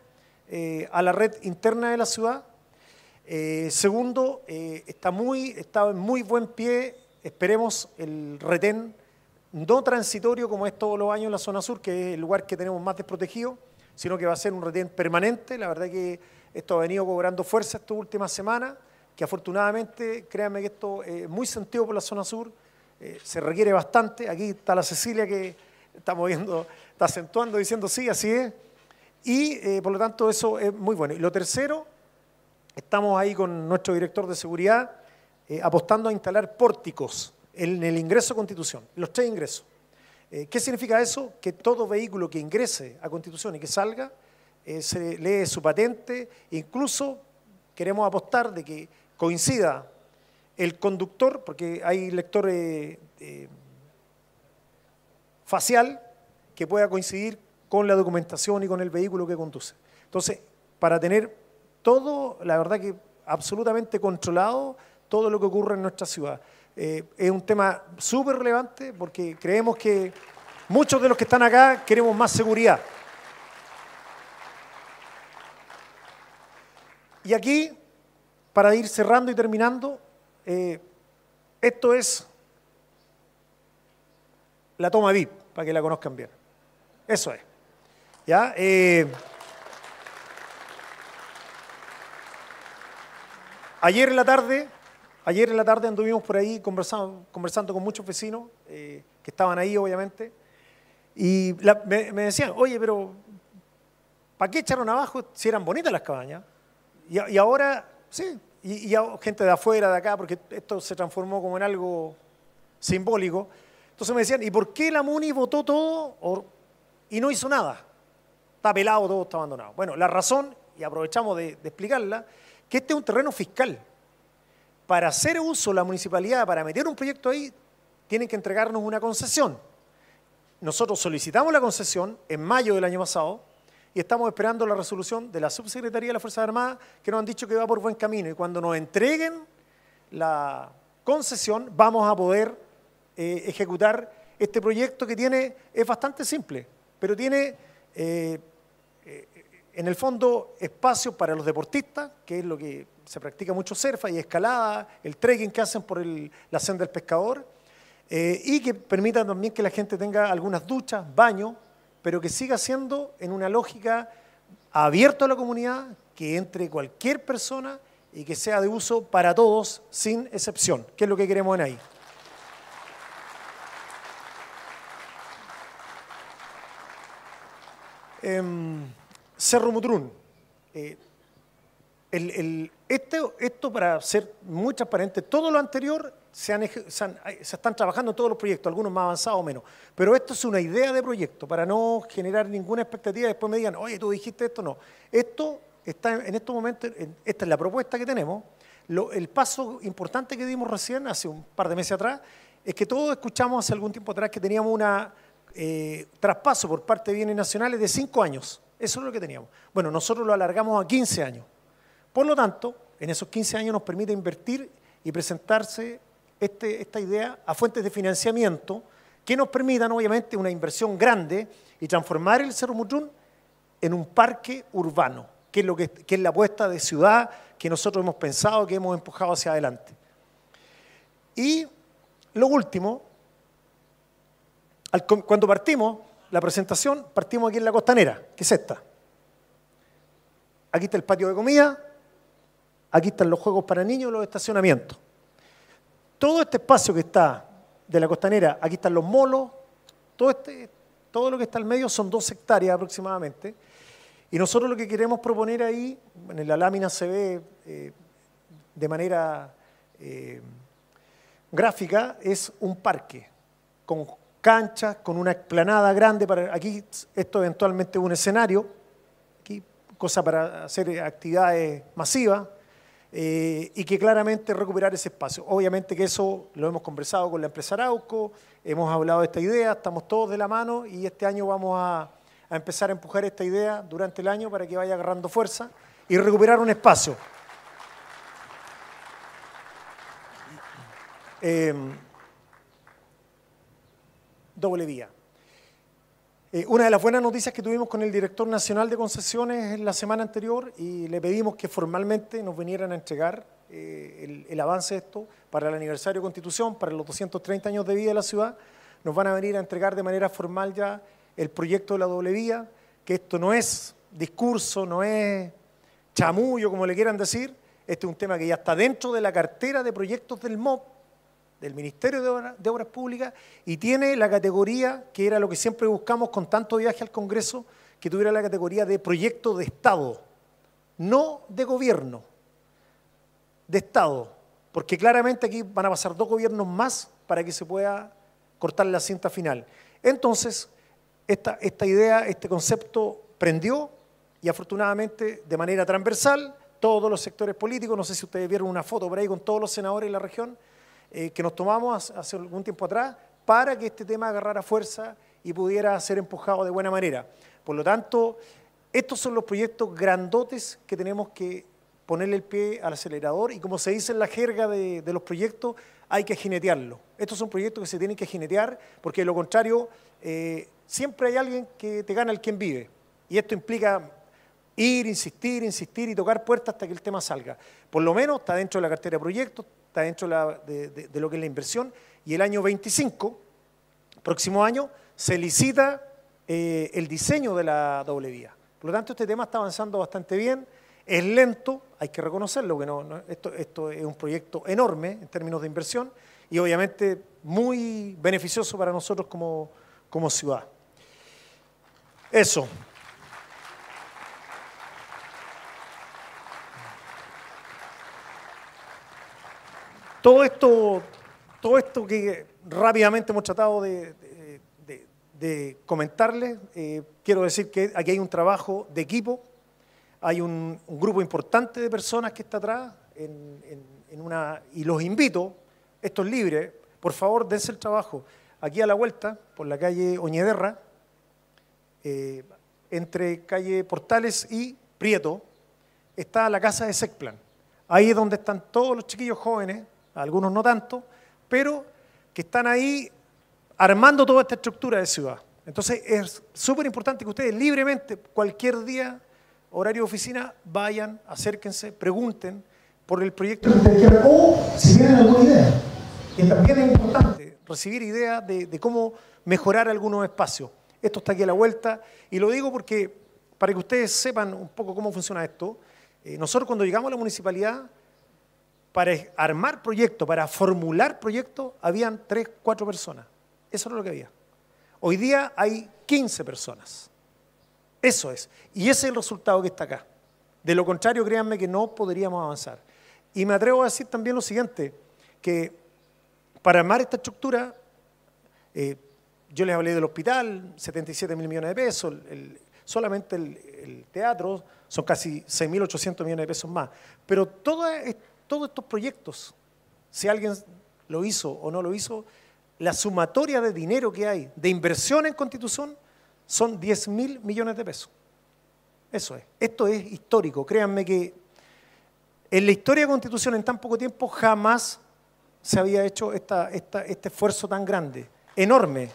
eh, a la red interna de la ciudad. Eh, segundo, eh, está, muy, está en muy buen pie, esperemos, el retén no transitorio como es todos los años en la zona sur, que es el lugar que tenemos más desprotegido, sino que va a ser un retén permanente. La verdad que esto ha venido cobrando fuerza estas últimas semanas, que afortunadamente, créanme que esto es muy sentido por la zona sur, se requiere bastante. Aquí está la Cecilia que estamos viendo, está acentuando, diciendo sí, así es. Y eh, por lo tanto eso es muy bueno. Y lo tercero, estamos ahí con nuestro director de seguridad eh, apostando a instalar pórticos en el ingreso a Constitución, los tres ingresos. Eh, ¿Qué significa eso? Que todo vehículo que ingrese a Constitución y que salga, se lee su patente, incluso queremos apostar de que coincida el conductor, porque hay lectores facial que pueda coincidir con la documentación y con el vehículo que conduce. Entonces, para tener todo, la verdad que absolutamente controlado, todo lo que ocurre en nuestra ciudad. Eh, es un tema súper relevante porque creemos que muchos de los que están acá queremos más seguridad. Y aquí, para ir cerrando y terminando, eh, esto es la toma VIP para que la conozcan bien. Eso es. ¿Ya? Eh, ayer en la tarde, ayer en la tarde anduvimos por ahí conversando, conversando con muchos vecinos eh, que estaban ahí, obviamente, y me, decían, oye, pero ¿para qué echaron abajo si eran bonitas las cabañas? Y, ahora, sí, y, y gente de afuera, de acá, porque esto se transformó como en algo simbólico. Entonces me decían, ¿y por qué la MUNI votó todo y no hizo nada? está pelado, todo está abandonado. Bueno, la razón, y aprovechamos de, de explicarla, que este es un terreno fiscal. Para hacer uso la municipalidad, para meter un proyecto ahí, tienen que entregarnos una concesión. Nosotros solicitamos la concesión en mayo del año pasado y estamos esperando la resolución de la Subsecretaría de las Fuerzas Armadas que nos han dicho que va por buen camino. Y cuando nos entreguen la concesión, vamos a poder eh, ejecutar este proyecto que tiene, es bastante simple, pero tiene eh, eh, en el fondo espacio para los deportistas, que es lo que se practica mucho surfa y escalada, el trekking que hacen por la senda del pescador, y que permita también que la gente tenga algunas duchas, baños, pero que siga siendo en una lógica abierta a la comunidad, que entre cualquier persona y que sea de uso para todos sin excepción, que es lo que queremos en ahí. Em, Cerro Mutrún. Eh, esto, para ser muy transparente, todo lo anterior se, están trabajando en todos los proyectos, algunos más avanzados o menos. Pero esto es una idea de proyecto, para no generar ninguna expectativa después me digan, oye, tú dijiste esto, no. Esto está en estos momentos, esta es la propuesta que tenemos. el paso importante que dimos recién, hace un par de meses atrás, es que todos escuchamos hace algún tiempo atrás que teníamos un eh, traspaso por parte de bienes nacionales de cinco años. Eso es lo que teníamos. Bueno, nosotros lo alargamos a 15 años. Por lo tanto, en esos 15 años nos permite invertir y presentarse este, esta idea a fuentes de financiamiento que nos permitan, obviamente, una inversión grande y transformar el Cerro Mutrún en un parque urbano, que es, lo que, es la apuesta de ciudad que nosotros hemos pensado, que hemos empujado hacia adelante. Y lo último, cuando partimos la presentación, partimos aquí en la costanera, que es esta. Aquí está el patio de comida, aquí están los juegos para niños, los estacionamientos. Todo este espacio que está de la costanera, aquí están los molos, todo, este, todo lo que está al medio son dos hectáreas aproximadamente. Y nosotros lo que queremos proponer ahí, en la lámina se ve eh, de manera eh, gráfica, es un parque con canchas, con una explanada grande. Para, aquí esto eventualmente un escenario, aquí cosa para hacer actividades masivas. Eh, y que claramente recuperar ese espacio. Obviamente que eso lo hemos conversado con la empresa Arauco, hemos hablado de esta idea, estamos todos de la mano y este año vamos a, empezar a empujar esta idea durante el año para que vaya agarrando fuerza y recuperar un espacio. Em, doble vía. Eh, una de las buenas noticias que tuvimos con el director nacional de concesiones la semana anterior y le pedimos que formalmente nos vinieran a entregar eh, el, avance de esto para el aniversario de Constitución, para los 230 años de vida de la ciudad. Nos van a venir a entregar de manera formal ya el proyecto de la doble vía, que esto no es discurso, no es chamullo, como le quieran decir. Este es un tema que ya está dentro de la cartera de proyectos del MOP del Ministerio de, Obras Públicas y tiene la categoría, que era lo que siempre buscamos con tanto viaje al Congreso, que tuviera la categoría de proyecto de Estado, no de gobierno, de Estado, porque claramente aquí van a pasar dos gobiernos más para que se pueda cortar la cinta final. Entonces, esta, esta idea, este concepto prendió y afortunadamente de manera transversal todos los sectores políticos, no sé si ustedes vieron una foto por ahí con todos los senadores de la región, eh, que nos tomamos hace algún tiempo atrás para que este tema agarrara fuerza y pudiera ser empujado de buena manera. Por lo tanto, estos son los proyectos grandotes que tenemos que ponerle el pie al acelerador y como se dice en la jerga de, los proyectos, hay que jinetearlo. Estos son proyectos que se tienen que jinetear porque de lo contrario eh, siempre hay alguien que te gana el quien vive. Y esto implica ir, insistir, insistir y tocar puertas hasta que el tema salga. Por lo menos está dentro de la cartera de proyectos, está dentro de, lo que es la inversión, y el año 25, próximo año, se licita eh, el diseño de la doble vía. Por lo tanto, este tema está avanzando bastante bien, es lento, hay que reconocerlo, que no, esto, esto es un proyecto enorme en términos de inversión y obviamente muy beneficioso para nosotros como, como ciudad. Eso. Todo esto, todo esto que rápidamente hemos tratado de, comentarles, eh, quiero decir que aquí hay un trabajo de equipo, hay un, grupo importante de personas que está atrás en, una, y los invito, esto es libre, por favor dense el trabajo. Aquí a la vuelta, por la calle Oñederra, eh, entre calle Portales y Prieto, está la casa de Secplan. Ahí es donde están todos los chiquillos jóvenes, algunos no tanto, pero que están ahí armando toda esta estructura de ciudad. Entonces es súper importante que ustedes libremente, cualquier día, horario de oficina, vayan, acérquense, pregunten por el proyecto que o si tienen alguna idea. Y también es importante recibir ideas de, cómo mejorar algunos espacios. Esto está aquí a la vuelta y lo digo porque para que ustedes sepan un poco cómo funciona esto, eh, nosotros cuando llegamos a la municipalidad, para armar proyectos, para formular proyectos, habían tres, cuatro personas. Eso era lo que había. Hoy día hay 15 personas. Eso es. Y ese es el resultado que está acá. De lo contrario, créanme que no podríamos avanzar. Y me atrevo a decir también lo siguiente, que para armar esta estructura, eh, yo les hablé del hospital, 77 mil millones de pesos, solamente el, teatro son casi 6.800 millones de pesos más. Pero todos estos proyectos, si alguien lo hizo o no lo hizo, la sumatoria de dinero que hay de inversión en constitución son 10 mil millones de pesos. Eso es. Esto es histórico. Créanme que en la historia de constitución en tan poco tiempo jamás se había hecho este esfuerzo tan grande, enorme.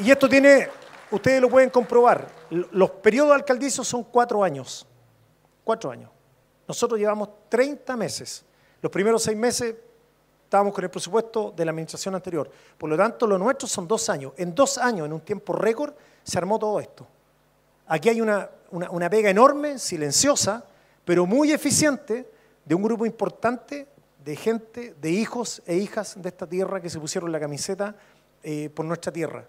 Y esto tiene, ustedes lo pueden comprobar, los periodos alcaldizos son cuatro años. Cuatro años. Nosotros llevamos 30 meses. Los primeros seis meses estábamos con el presupuesto de la administración anterior. Por lo tanto, lo nuestro son dos años. En dos años, en un tiempo récord, se armó todo esto. Aquí hay una, una, pega enorme, silenciosa, pero muy eficiente, de un grupo importante de gente, de hijos e hijas de esta tierra que se pusieron la camiseta eh, por nuestra tierra.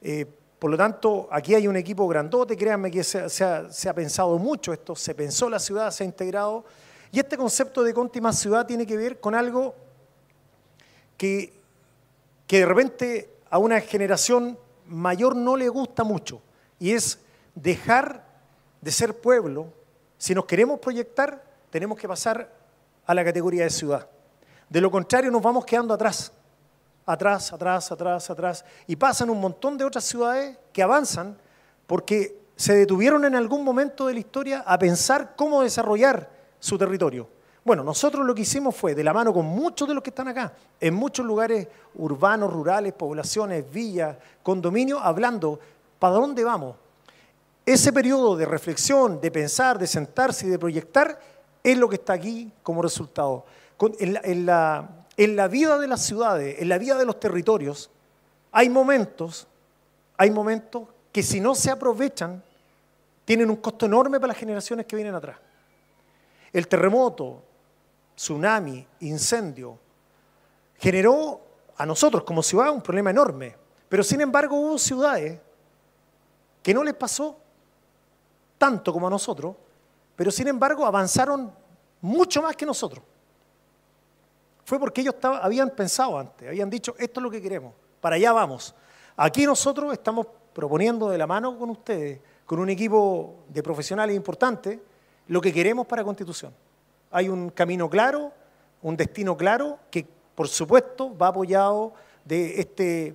Eh, por lo tanto, aquí hay un equipo grandote, créanme que se, ha, pensado mucho esto, se pensó la ciudad, se ha integrado y este concepto de Conti ciudad tiene que ver con algo que, que de repente a una generación mayor no le gusta mucho, y es dejar de ser pueblo. Si nos queremos proyectar, tenemos que pasar a la categoría de ciudad. De lo contrario, nos vamos quedando atrás, atrás, atrás, atrás, atrás. Y pasan un montón de otras ciudades que avanzan porque se detuvieron en algún momento de la historia a pensar cómo desarrollar su territorio. Bueno, nosotros lo que hicimos fue, de la mano con muchos de los que están acá, en muchos lugares urbanos, rurales, poblaciones, villas, condominios, hablando, ¿para dónde vamos? Ese periodo de reflexión, de pensar, de sentarse y de proyectar, es lo que está aquí como resultado. En la, vida de las ciudades, en la vida de los territorios, hay momentos, hay momentos que si no se aprovechan, tienen un costo enorme para las generaciones que vienen atrás. El terremoto, tsunami, incendio, generó a nosotros como ciudad un problema enorme. Pero sin embargo hubo ciudades que no les pasó tanto como a nosotros, pero sin embargo avanzaron mucho más que nosotros. Fue porque ellos habían pensado antes, habían dicho, esto es lo que queremos, para allá vamos. Aquí nosotros estamos proponiendo de la mano con ustedes, con un equipo de profesionales importantes, lo que queremos para Constitución. Hay un camino claro, un destino claro, que por supuesto va apoyado de este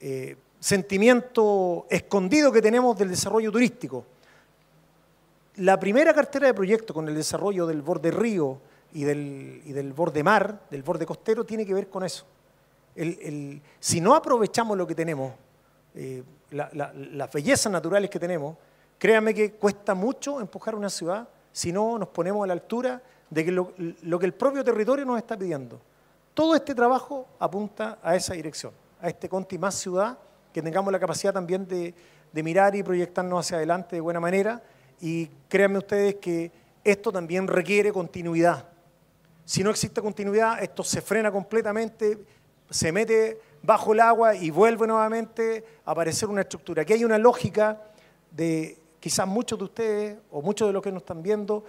eh, sentimiento escondido que tenemos del desarrollo turístico. La primera cartera de proyecto con el desarrollo del borde río y del, borde mar, del borde costero, tiene que ver con eso. si no aprovechamos lo que tenemos, eh, las bellezas naturales que tenemos, créanme que cuesta mucho empujar una ciudad si no nos ponemos a la altura de que lo, que el propio territorio nos está pidiendo. Todo este trabajo apunta a esa dirección, a este Conti más ciudad, que tengamos la capacidad también de, mirar y proyectarnos hacia adelante de buena manera. Y créanme ustedes que esto también requiere continuidad. Si no existe continuidad, esto se frena completamente, se mete bajo el agua y vuelve nuevamente a aparecer una estructura. Aquí hay una lógica de quizás muchos de ustedes o muchos de los que nos están viendo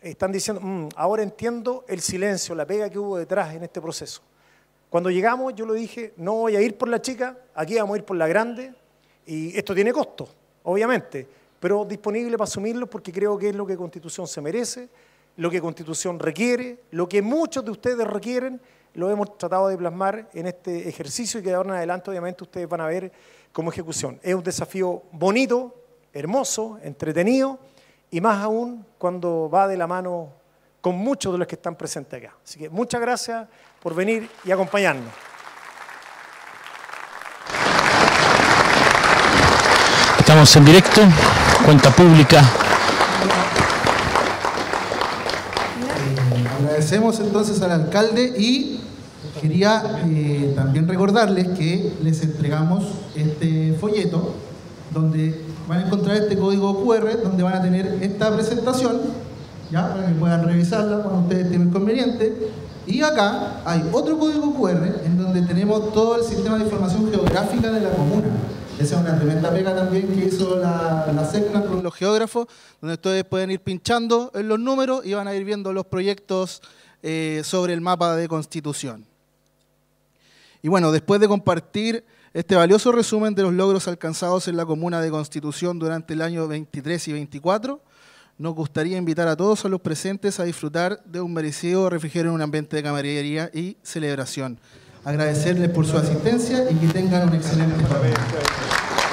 están diciendo, mm, ahora entiendo el silencio, la pega que hubo detrás en este proceso. Cuando llegamos, yo lo dije, no voy a ir por la chica, aquí vamos a ir por la grande, y esto tiene costo, obviamente, pero disponible para asumirlo porque creo que es lo que Constitución se merece, lo que Constitución requiere, lo que muchos de ustedes requieren, lo hemos tratado de plasmar en este ejercicio y que de ahora en adelante obviamente ustedes van a ver como ejecución. Es un desafío bonito, hermoso, entretenido y más aún cuando va de la mano con muchos de los que están presentes acá. Así que muchas gracias por venir y acompañarnos. Estamos en directo, cuenta pública. Agradecemos entonces al alcalde y quería eh, también recordarles que les entregamos este folleto donde van a encontrar este código QR donde van a tener esta presentación, ¿ya? para que puedan revisarla cuando ustedes tengan conveniente. Y acá hay otro código QR en donde tenemos todo el sistema de información geográfica de la comuna. Esa es una tremenda pega también que hizo la, la con los geógrafos, donde ustedes pueden ir pinchando en los números y van a ir viendo los proyectos eh, sobre el mapa de constitución. Y bueno, después de compartir este valioso resumen de los logros alcanzados en la comuna de Constitución durante el año 23 y 24, nos gustaría invitar a todos los presentes a disfrutar de un merecido refrigerio en un ambiente de camaradería y celebración. Agradecerles por su asistencia y que tengan un excelente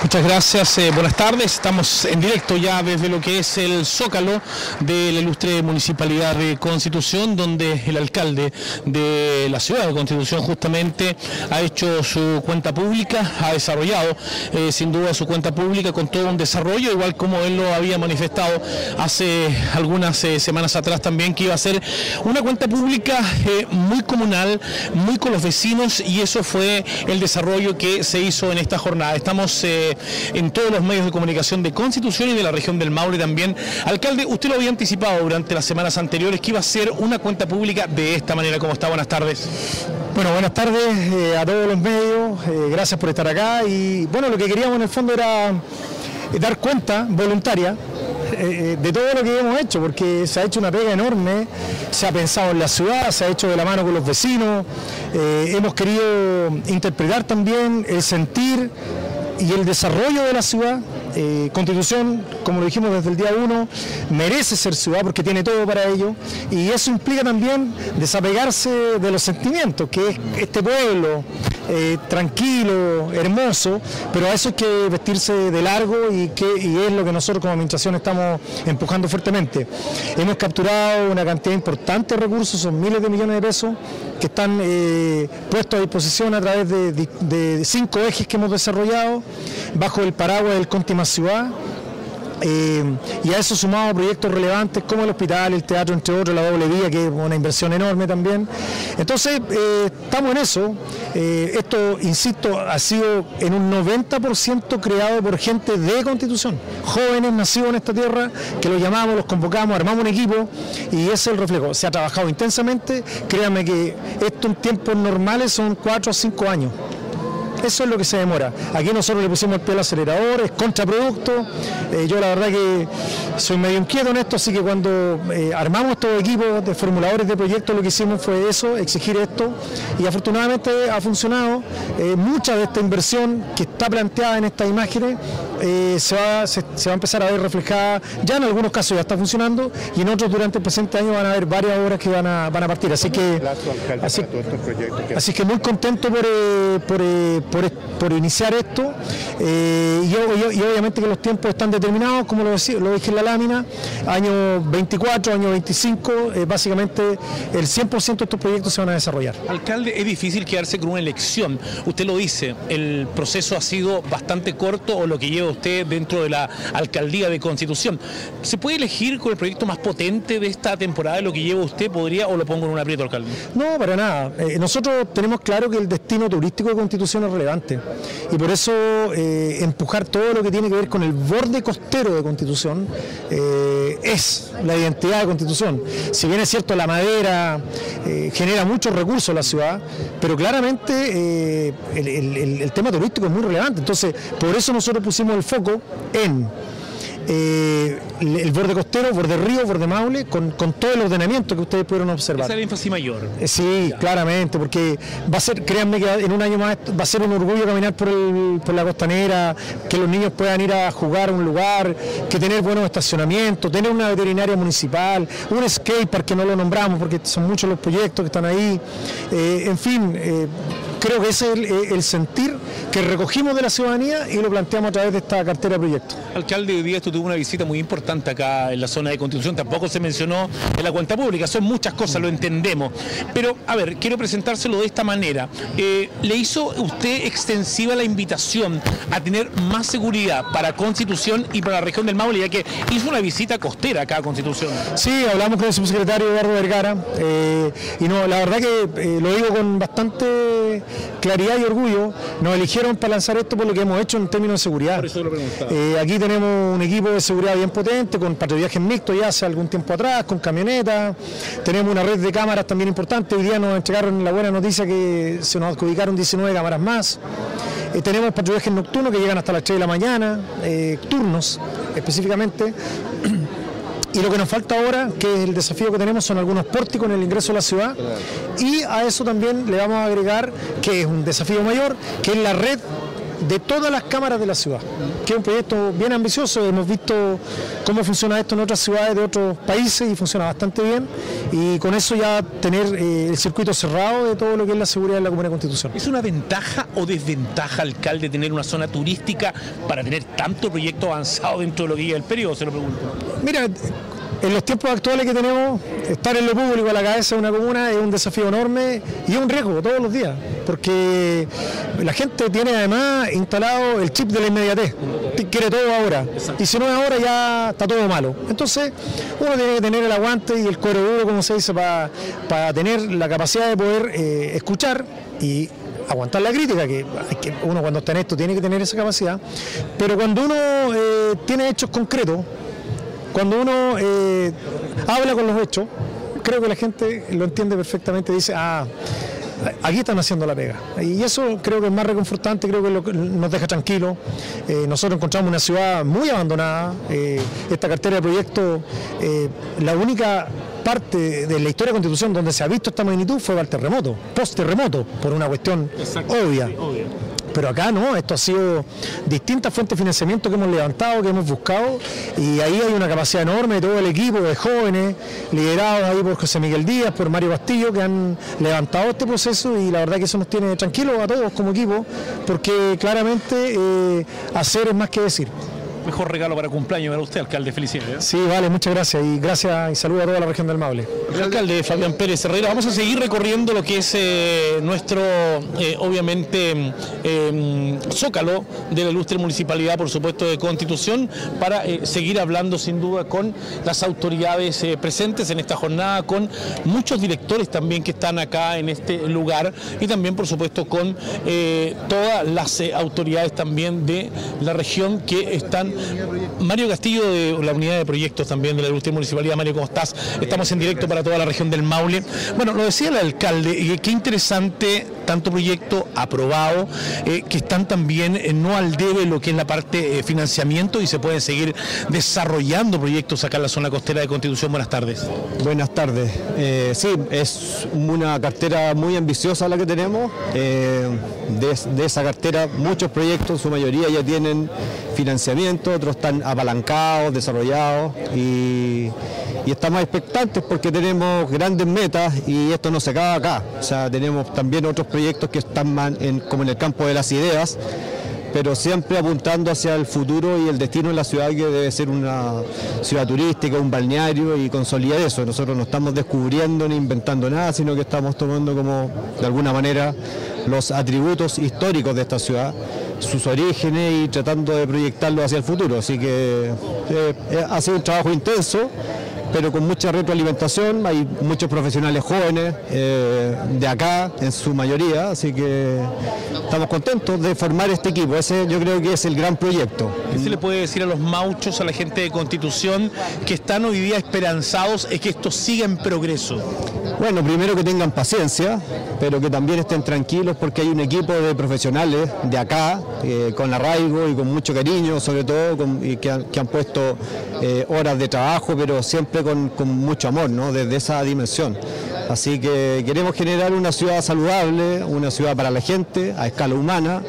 Muchas gracias, eh, buenas tardes. Estamos en directo ya desde lo que es el Zócalo de la ilustre Municipalidad de Constitución, donde el alcalde de la ciudad de Constitución justamente ha hecho su cuenta pública, ha desarrollado eh, sin duda su cuenta pública con todo un desarrollo, igual como él lo había manifestado hace algunas eh, semanas atrás también, que iba a ser una cuenta pública muy comunal, muy con los vecinos y eso fue el desarrollo que se hizo en esta jornada. Estamos en todos los medios de comunicación de Constitución y de la región del Maule también. Alcalde, usted lo había anticipado durante las semanas anteriores que iba a ser una cuenta pública de esta manera. ¿Cómo está? Buenas tardes. Bueno, buenas tardes eh, a todos los medios. Eh, gracias por estar acá. Y bueno, lo que queríamos en el fondo era eh, dar cuenta voluntaria de todo lo que hemos hecho, porque se ha hecho una pega enorme, se ha pensado en la ciudad, se ha hecho de la mano con los vecinos, hemos querido interpretar también el sentir y el desarrollo de la ciudad, eh, Constitución, como lo dijimos desde el día uno, merece ser ciudad porque tiene todo para ello. Y eso implica también desapegarse de los sentimientos, que es este pueblo eh, tranquilo, hermoso, pero a eso hay que vestirse de largo y, que, es lo que nosotros como administración estamos empujando fuertemente. Hemos capturado una cantidad importante de recursos, son miles de millones de pesos que están eh, puestos a disposición a través de, cinco ejes que hemos desarrollado bajo el paraguas del Conti Ciudad eh, y a eso sumado proyectos relevantes como el hospital, el teatro, entre otros, la doble vía, que es una inversión enorme también. Entonces, eh, estamos en eso. Eh, esto, insisto, ha sido en un 90% creado por gente de Constitución, jóvenes nacidos en esta tierra, que los llamamos, los convocamos, armamos un equipo y ese es el reflejo. Se ha trabajado intensamente, créanme que esto en tiempos normales son 4 o 5 años. Eso es lo que se demora. Aquí nosotros le pusimos el pie al acelerador, es contraproducto. Eh, yo la verdad que soy medio inquieto en esto, así que cuando eh, armamos todo equipo de formuladores de proyectos, lo que hicimos fue eso, exigir esto, y afortunadamente ha funcionado. Eh, mucha de esta inversión que está planteada en estas imágenes se, va, se, va a empezar a ver reflejada, ya en algunos casos ya está funcionando, y en otros durante el presente año van a haber varias obras que van a, van a partir. Así que, así, que muy contento por, por por, iniciar esto eh, y, obviamente que los tiempos están determinados, como lo, decía, lo dije en la lámina, año 24, año 25, eh, básicamente el 100% de estos proyectos se van a desarrollar. Alcalde, es difícil quedarse con una elección, usted lo dice, el proceso ha sido bastante corto o lo que lleva usted dentro de la alcaldía de Constitución. ¿Se puede elegir con el proyecto más potente de esta temporada lo que lleva usted? ¿Podría o lo pongo en un aprieto, alcalde? No, para nada. Eh, nosotros tenemos claro que el destino turístico de Constitución es relevante. Y por eso eh, empujar todo lo que tiene que ver con el borde costero de Constitución eh, es la identidad de Constitución. Si bien es cierto, la madera eh, genera muchos recursos en la ciudad, pero claramente el tema turístico es muy relevante. Entonces, por eso nosotros pusimos el foco en eh, el borde costero, borde río, borde maule, con, con, todo el ordenamiento que ustedes pudieron observar. Es el énfasis mayor. Eh, sí, claramente, porque va a ser, créanme que en un año más va a ser un orgullo caminar por, el, por la costanera, que los niños puedan ir a jugar a un lugar, que tener buenos estacionamientos, tener una veterinaria municipal, un skatepark que no lo nombramos porque son muchos los proyectos que están ahí, eh, en fin eh, creo que ese es el, sentir que recogimos de la ciudadanía y lo planteamos a través de esta cartera de proyectos. Alcalde, hoy día esto tuvo una visita muy importante acá en la zona de Constitución, tampoco se mencionó en la cuenta pública, son muchas cosas, lo entendemos. Pero, a ver, quiero presentárselo de esta manera. Eh, ¿Le hizo usted extensiva la invitación a tener más seguridad para Constitución y para la región del Maule, ya que hizo una visita costera acá a Constitución? Sí, hablamos con el subsecretario Eduardo Vergara eh, y no, la verdad que eh, lo digo con bastante claridad y orgullo, nos eligieron para lanzar esto por lo que hemos hecho en términos de seguridad. Eh, aquí tenemos un equipo de seguridad bien potente, con patrullajes mixtos ya hace algún tiempo atrás, con camionetas, tenemos una red de cámaras también importante, hoy día nos entregaron la buena noticia que se nos adjudicaron 19 cámaras más. Eh, tenemos patrullajes nocturnos que llegan hasta las 3 de la mañana, eh, turnos específicamente. Y lo que nos falta ahora, que es el desafío que tenemos, son algunos pórticos en el ingreso a la ciudad. Y a eso también le vamos a agregar, que es un desafío mayor, que es la red de todas las cámaras de la ciudad, que es un proyecto bien ambicioso, hemos visto cómo funciona esto en otras ciudades de otros países y funciona bastante bien y con eso ya tener eh, el circuito cerrado de todo lo que es la seguridad de la Comuna Constitución. ¿Es una ventaja o desventaja, alcalde, tener una zona turística para tener tanto proyecto avanzado dentro de lo que guía el periodo, se lo pregunto? Mira, en los tiempos actuales que tenemos, estar en lo público a la cabeza de una comuna es un desafío enorme y es un riesgo todos los días, porque la gente tiene además instalado el chip de la inmediatez, quiere todo ahora, y si no es ahora ya está todo malo. Entonces, uno tiene que tener el aguante y el cuero duro, como se dice, para, tener la capacidad de poder eh, escuchar y aguantar la crítica, que, que, uno cuando está en esto tiene que tener esa capacidad, pero cuando uno eh, tiene hechos concretos, cuando uno eh, habla con los hechos, creo que la gente lo entiende perfectamente, dice, ah, aquí están haciendo la pega. Y eso creo que es más reconfortante, creo que nos deja tranquilos. Eh, nosotros encontramos una ciudad muy abandonada. Eh, esta cartera de proyectos, la única parte de la historia de Constitución donde se ha visto esta magnitud fue el terremoto, post terremoto, por una cuestión obvia. Pero acá no, esto ha sido distintas fuentes de financiamiento que hemos levantado, que hemos buscado, y ahí hay una capacidad enorme de todo el equipo de jóvenes, liderados ahí por José Miguel Díaz, por Mario Castillo, que han levantado este proceso y la verdad que eso nos tiene tranquilos a todos como equipo, porque claramente eh, hacer es más que decir mejor regalo para cumpleaños para usted, alcalde. Felicidades. Sí, vale, muchas gracias y gracias y saludo a toda la región del Maule. El alcalde Fabián Pérez Herrera, vamos a seguir recorriendo lo que es eh, nuestro, eh, obviamente, eh, zócalo de la ilustre municipalidad, por supuesto, de Constitución, para seguir hablando sin duda con las autoridades presentes en esta jornada, con muchos directores también que están acá en este lugar y también, por supuesto, con todas las autoridades también de la región que están Mario Castillo de la unidad de proyectos también de la Ilustre Municipalidad. Mario, ¿cómo estás? Estamos en directo para toda la región del Maule. Bueno, lo decía el alcalde, qué interesante tanto proyecto aprobado, eh, que están también eh, no al debe lo que es la parte de eh, financiamiento y se pueden seguir desarrollando proyectos acá en la zona costera de Constitución. Buenas tardes. Buenas tardes. sí, es una cartera muy ambiciosa la que tenemos. de esa cartera muchos proyectos, su mayoría ya tienen financiamiento otros están apalancados, desarrollados y, estamos expectantes porque tenemos grandes metas y esto no se acaba acá. O sea, tenemos también otros proyectos que están en, como en el campo de las ideas, pero siempre apuntando hacia el futuro y el destino de la ciudad que debe ser una ciudad turística, un balneario y consolidar eso. Nosotros no estamos descubriendo ni inventando nada, sino que estamos tomando como de alguna manera los atributos históricos de esta ciudad sus orígenes y tratando de proyectarlo hacia el futuro. Así que eh, eh, ha sido un trabajo intenso, pero con mucha retroalimentación. Hay muchos profesionales jóvenes eh, de acá, en su mayoría, así que estamos contentos de formar este equipo. Ese yo creo que es el gran proyecto. ¿Qué se le puede decir a los mauchos, a la gente de Constitución, que están hoy día esperanzados es que esto siga en progreso? Bueno, primero que tengan paciencia, pero que también estén tranquilos porque hay un equipo de profesionales de acá, eh, con arraigo y con mucho cariño, sobre todo, con- y que, han, que han puesto eh, horas de trabajo, pero siempre con, mucho amor, desde esa dimensión. Así que queremos generar una ciudad saludable, una ciudad para la gente, a escala humana,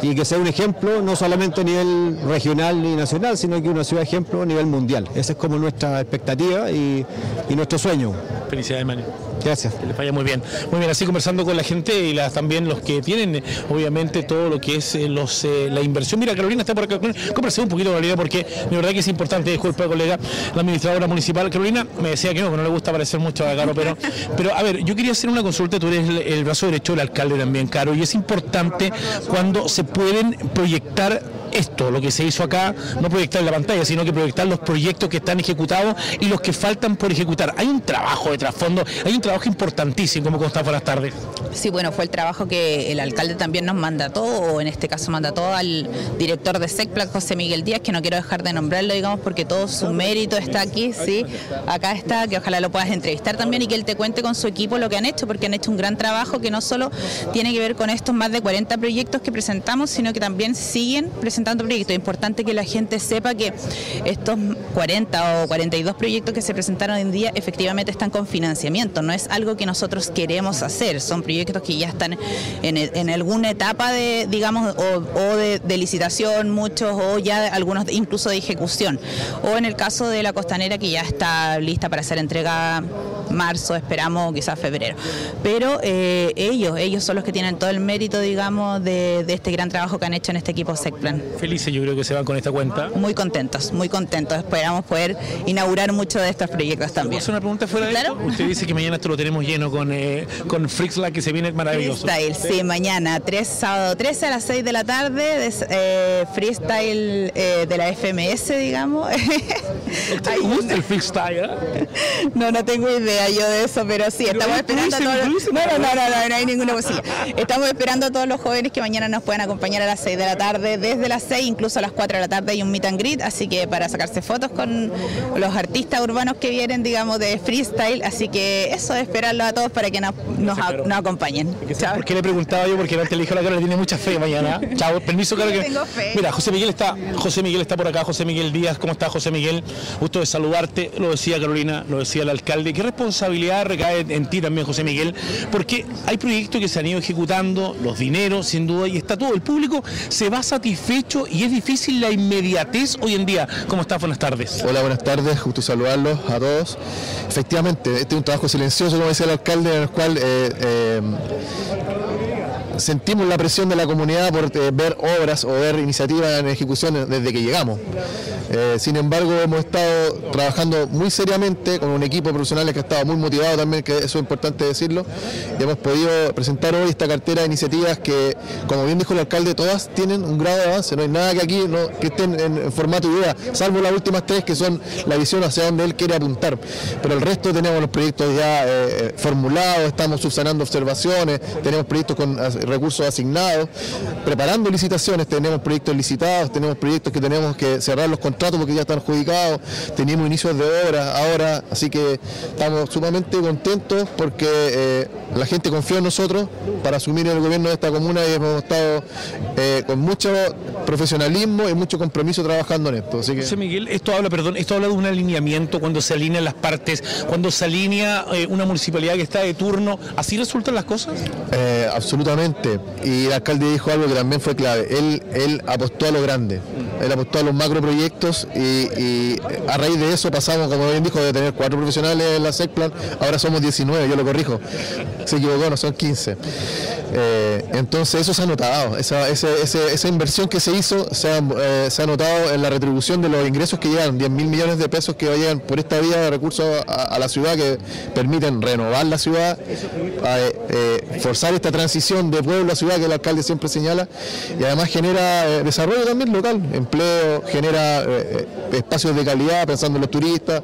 y que sea un ejemplo no solamente a nivel regional ni nacional, sino que una ciudad ejemplo a nivel mundial. Esa es como nuestra expectativa y, nuestro sueño. Felicidades, Manu. Gracias. Que les vaya muy bien. Muy bien, así conversando con la gente y las, también los que tienen, obviamente, todo lo que es eh, los, eh, la inversión. Mira, Carolina está por acá. Conversé un poquito, Carolina, porque de verdad que es importante, disculpa, colega, la administradora municipal. Carolina me decía que no, que no le gusta parecer mucho a Caro, pero, pero a ver, yo quería hacer una consulta. Tú eres el, el brazo derecho del alcalde también, Caro, y es importante cuando se pueden proyectar esto, lo que se hizo acá, no proyectar la pantalla, sino que proyectar los proyectos que están ejecutados y los que faltan por ejecutar. Hay un trabajo de trasfondo, hay un trabajo importantísimo, como consta buenas tardes. Sí, bueno, fue el trabajo que el alcalde también nos mandató, o en este caso mandató al director de SECPLAC, José Miguel Díaz, que no quiero dejar de nombrarlo, digamos, porque todo su mérito está aquí, sí, acá está, que ojalá lo puedas entrevistar también y que él te cuente con su equipo lo que han hecho, porque han hecho un gran trabajo que no solo tiene que ver con estos más de 40 proyectos que presentamos, sino que también siguen presentando proyectos. Es importante que la gente sepa que estos 40 o 42 proyectos que se presentaron hoy en día efectivamente están con financiamiento, no es algo que nosotros queremos hacer, son proyectos que ya están en, en alguna etapa de, digamos, o, o de, de licitación, muchos, o ya algunos incluso de ejecución, o en el caso de la costanera que ya está lista para ser entregada marzo, esperamos quizás febrero. Pero eh, ellos, ellos son los que tienen todo el mérito, digamos, de, de este gran trabajo que han hecho en este equipo SECPLAN. Felices yo creo que se van con esta cuenta. Muy contentos, muy contentos. Esperamos poder inaugurar muchos de estos proyectos ¿Puedo también. hacer una pregunta fuera de Claro. esto? Usted dice que mañana esto lo tenemos lleno con, eh, con Frixla, que se viene maravilloso. Freestyle, sí, mañana, 3, sábado 13 a las 6 de la tarde, de, eh, freestyle eh, de la FMS, digamos. ¿Te gusta una- el freestyle? eh? No, no tengo idea yo de eso, pero sí, estamos esperando a todos los... No, no, no, no, no, no hay ninguna posibilidad. Estamos esperando a todos los jóvenes que mañana nos puedan acompañar a las 6 de la tarde, desde las 6, incluso a las 4 de la tarde hay un meet and greet, así que para sacarse fotos con los artistas urbanos que vienen, digamos, de freestyle, así que eso, esperarlo a todos para que nos, nos, a- nos acompañen. Chao. ¿Por qué le preguntaba yo? Porque antes le dijo la cara, le tiene mucha fe mañana. Chao, permiso, Caro. Sí, que- tengo fe. Mira, José Miguel está, José Miguel está por acá, José Miguel Díaz, ¿cómo está José Miguel? Gusto de saludarte, lo decía Carolina, lo decía el alcalde. ¿Qué responsabilidad recae en ti también, José Miguel? Porque hay proyectos que se han ido ejecutando, los dineros, sin duda, y está todo. El público se va satisfecho y es difícil la inmediatez hoy en día. ¿Cómo estás? Buenas tardes. Hola, buenas tardes, gusto saludarlos a todos. Efectivamente, este es un trabajo silencioso, como decía el alcalde, en el cual eh, eh, sentimos la presión de la comunidad por eh, ver obras o ver iniciativas en ejecución desde que llegamos. Eh, sin embargo, hemos estado trabajando muy seriamente con un equipo de profesionales que ha estado muy motivado también, que eso es importante decirlo, y hemos podido presentar hoy esta cartera de iniciativas que, como bien dijo el alcalde, todas tienen un grado de avance, no hay nada que aquí no, que estén en, formato de idea, salvo las últimas tres que son la visión hacia donde él quiere apuntar. Pero el resto tenemos los proyectos ya eh, formulados, estamos subsanando observaciones, tenemos proyectos con recursos asignados, preparando licitaciones, tenemos proyectos licitados, tenemos proyectos que tenemos que cerrar los contratos porque ya están adjudicados, tenemos inicios de obra ahora, así que estamos sumamente contentos porque eh, la gente confió en nosotros para asumir el gobierno de esta comuna y hemos estado eh, con mucho profesionalismo y mucho compromiso trabajando en esto. Así que... José Miguel, esto habla, perdón, esto habla de un alineamiento cuando se alinean las partes, cuando se alinea eh, una municipalidad que está de turno, ¿así resultan las cosas? Absolutamente. Y el alcalde dijo algo que también fue clave. Él, él apostó a lo grande. Él apostó a los macroproyectos y, a raíz de eso pasamos, como bien dijo, de tener cuatro profesionales en la SECPLAN, ahora somos 19, yo lo corrijo. Se equivocó, no son 15. Eh, entonces eso se ha notado, esa, ese- esa inversión que se hizo se ha, eh, se ha notado en la retribución de los ingresos que llegan, 10 mil millones de pesos que llegan por esta vía de recursos a, la ciudad que permiten renovar la ciudad, eh, forzar esta transición de pueblo a ciudad que el alcalde siempre señala y además genera eh, desarrollo también local, empleo, genera eh, espacios de calidad pensando en los turistas,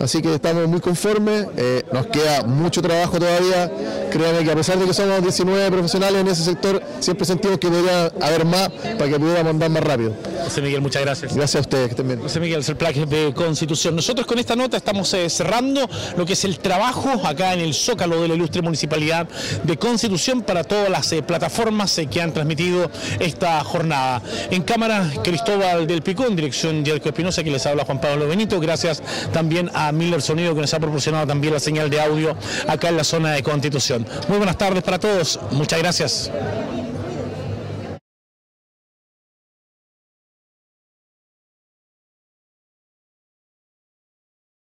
así que estamos muy conformes, eh, nos queda mucho trabajo todavía, créanme que a pesar de que somos 19 profesionales en ese sector, siempre sentimos que podría haber más para que pudiéramos andar más rápido. José Miguel, muchas gracias. Gracias a ustedes, que estén bien. José Miguel Serplaque de Constitución. Nosotros con esta nota estamos eh, cerrando lo que es el trabajo acá en el Zócalo de la Ilustre Municipalidad de Constitución para todas las plataformas que han transmitido esta jornada. En cámara, Cristóbal del Picón, dirección Yerko Espinosa, que les habla Juan Pablo Benito. Gracias también a Miller Sonido, que nos ha proporcionado también la señal de audio acá en la zona de Constitución. Muy buenas tardes para todos. Muchas gracias.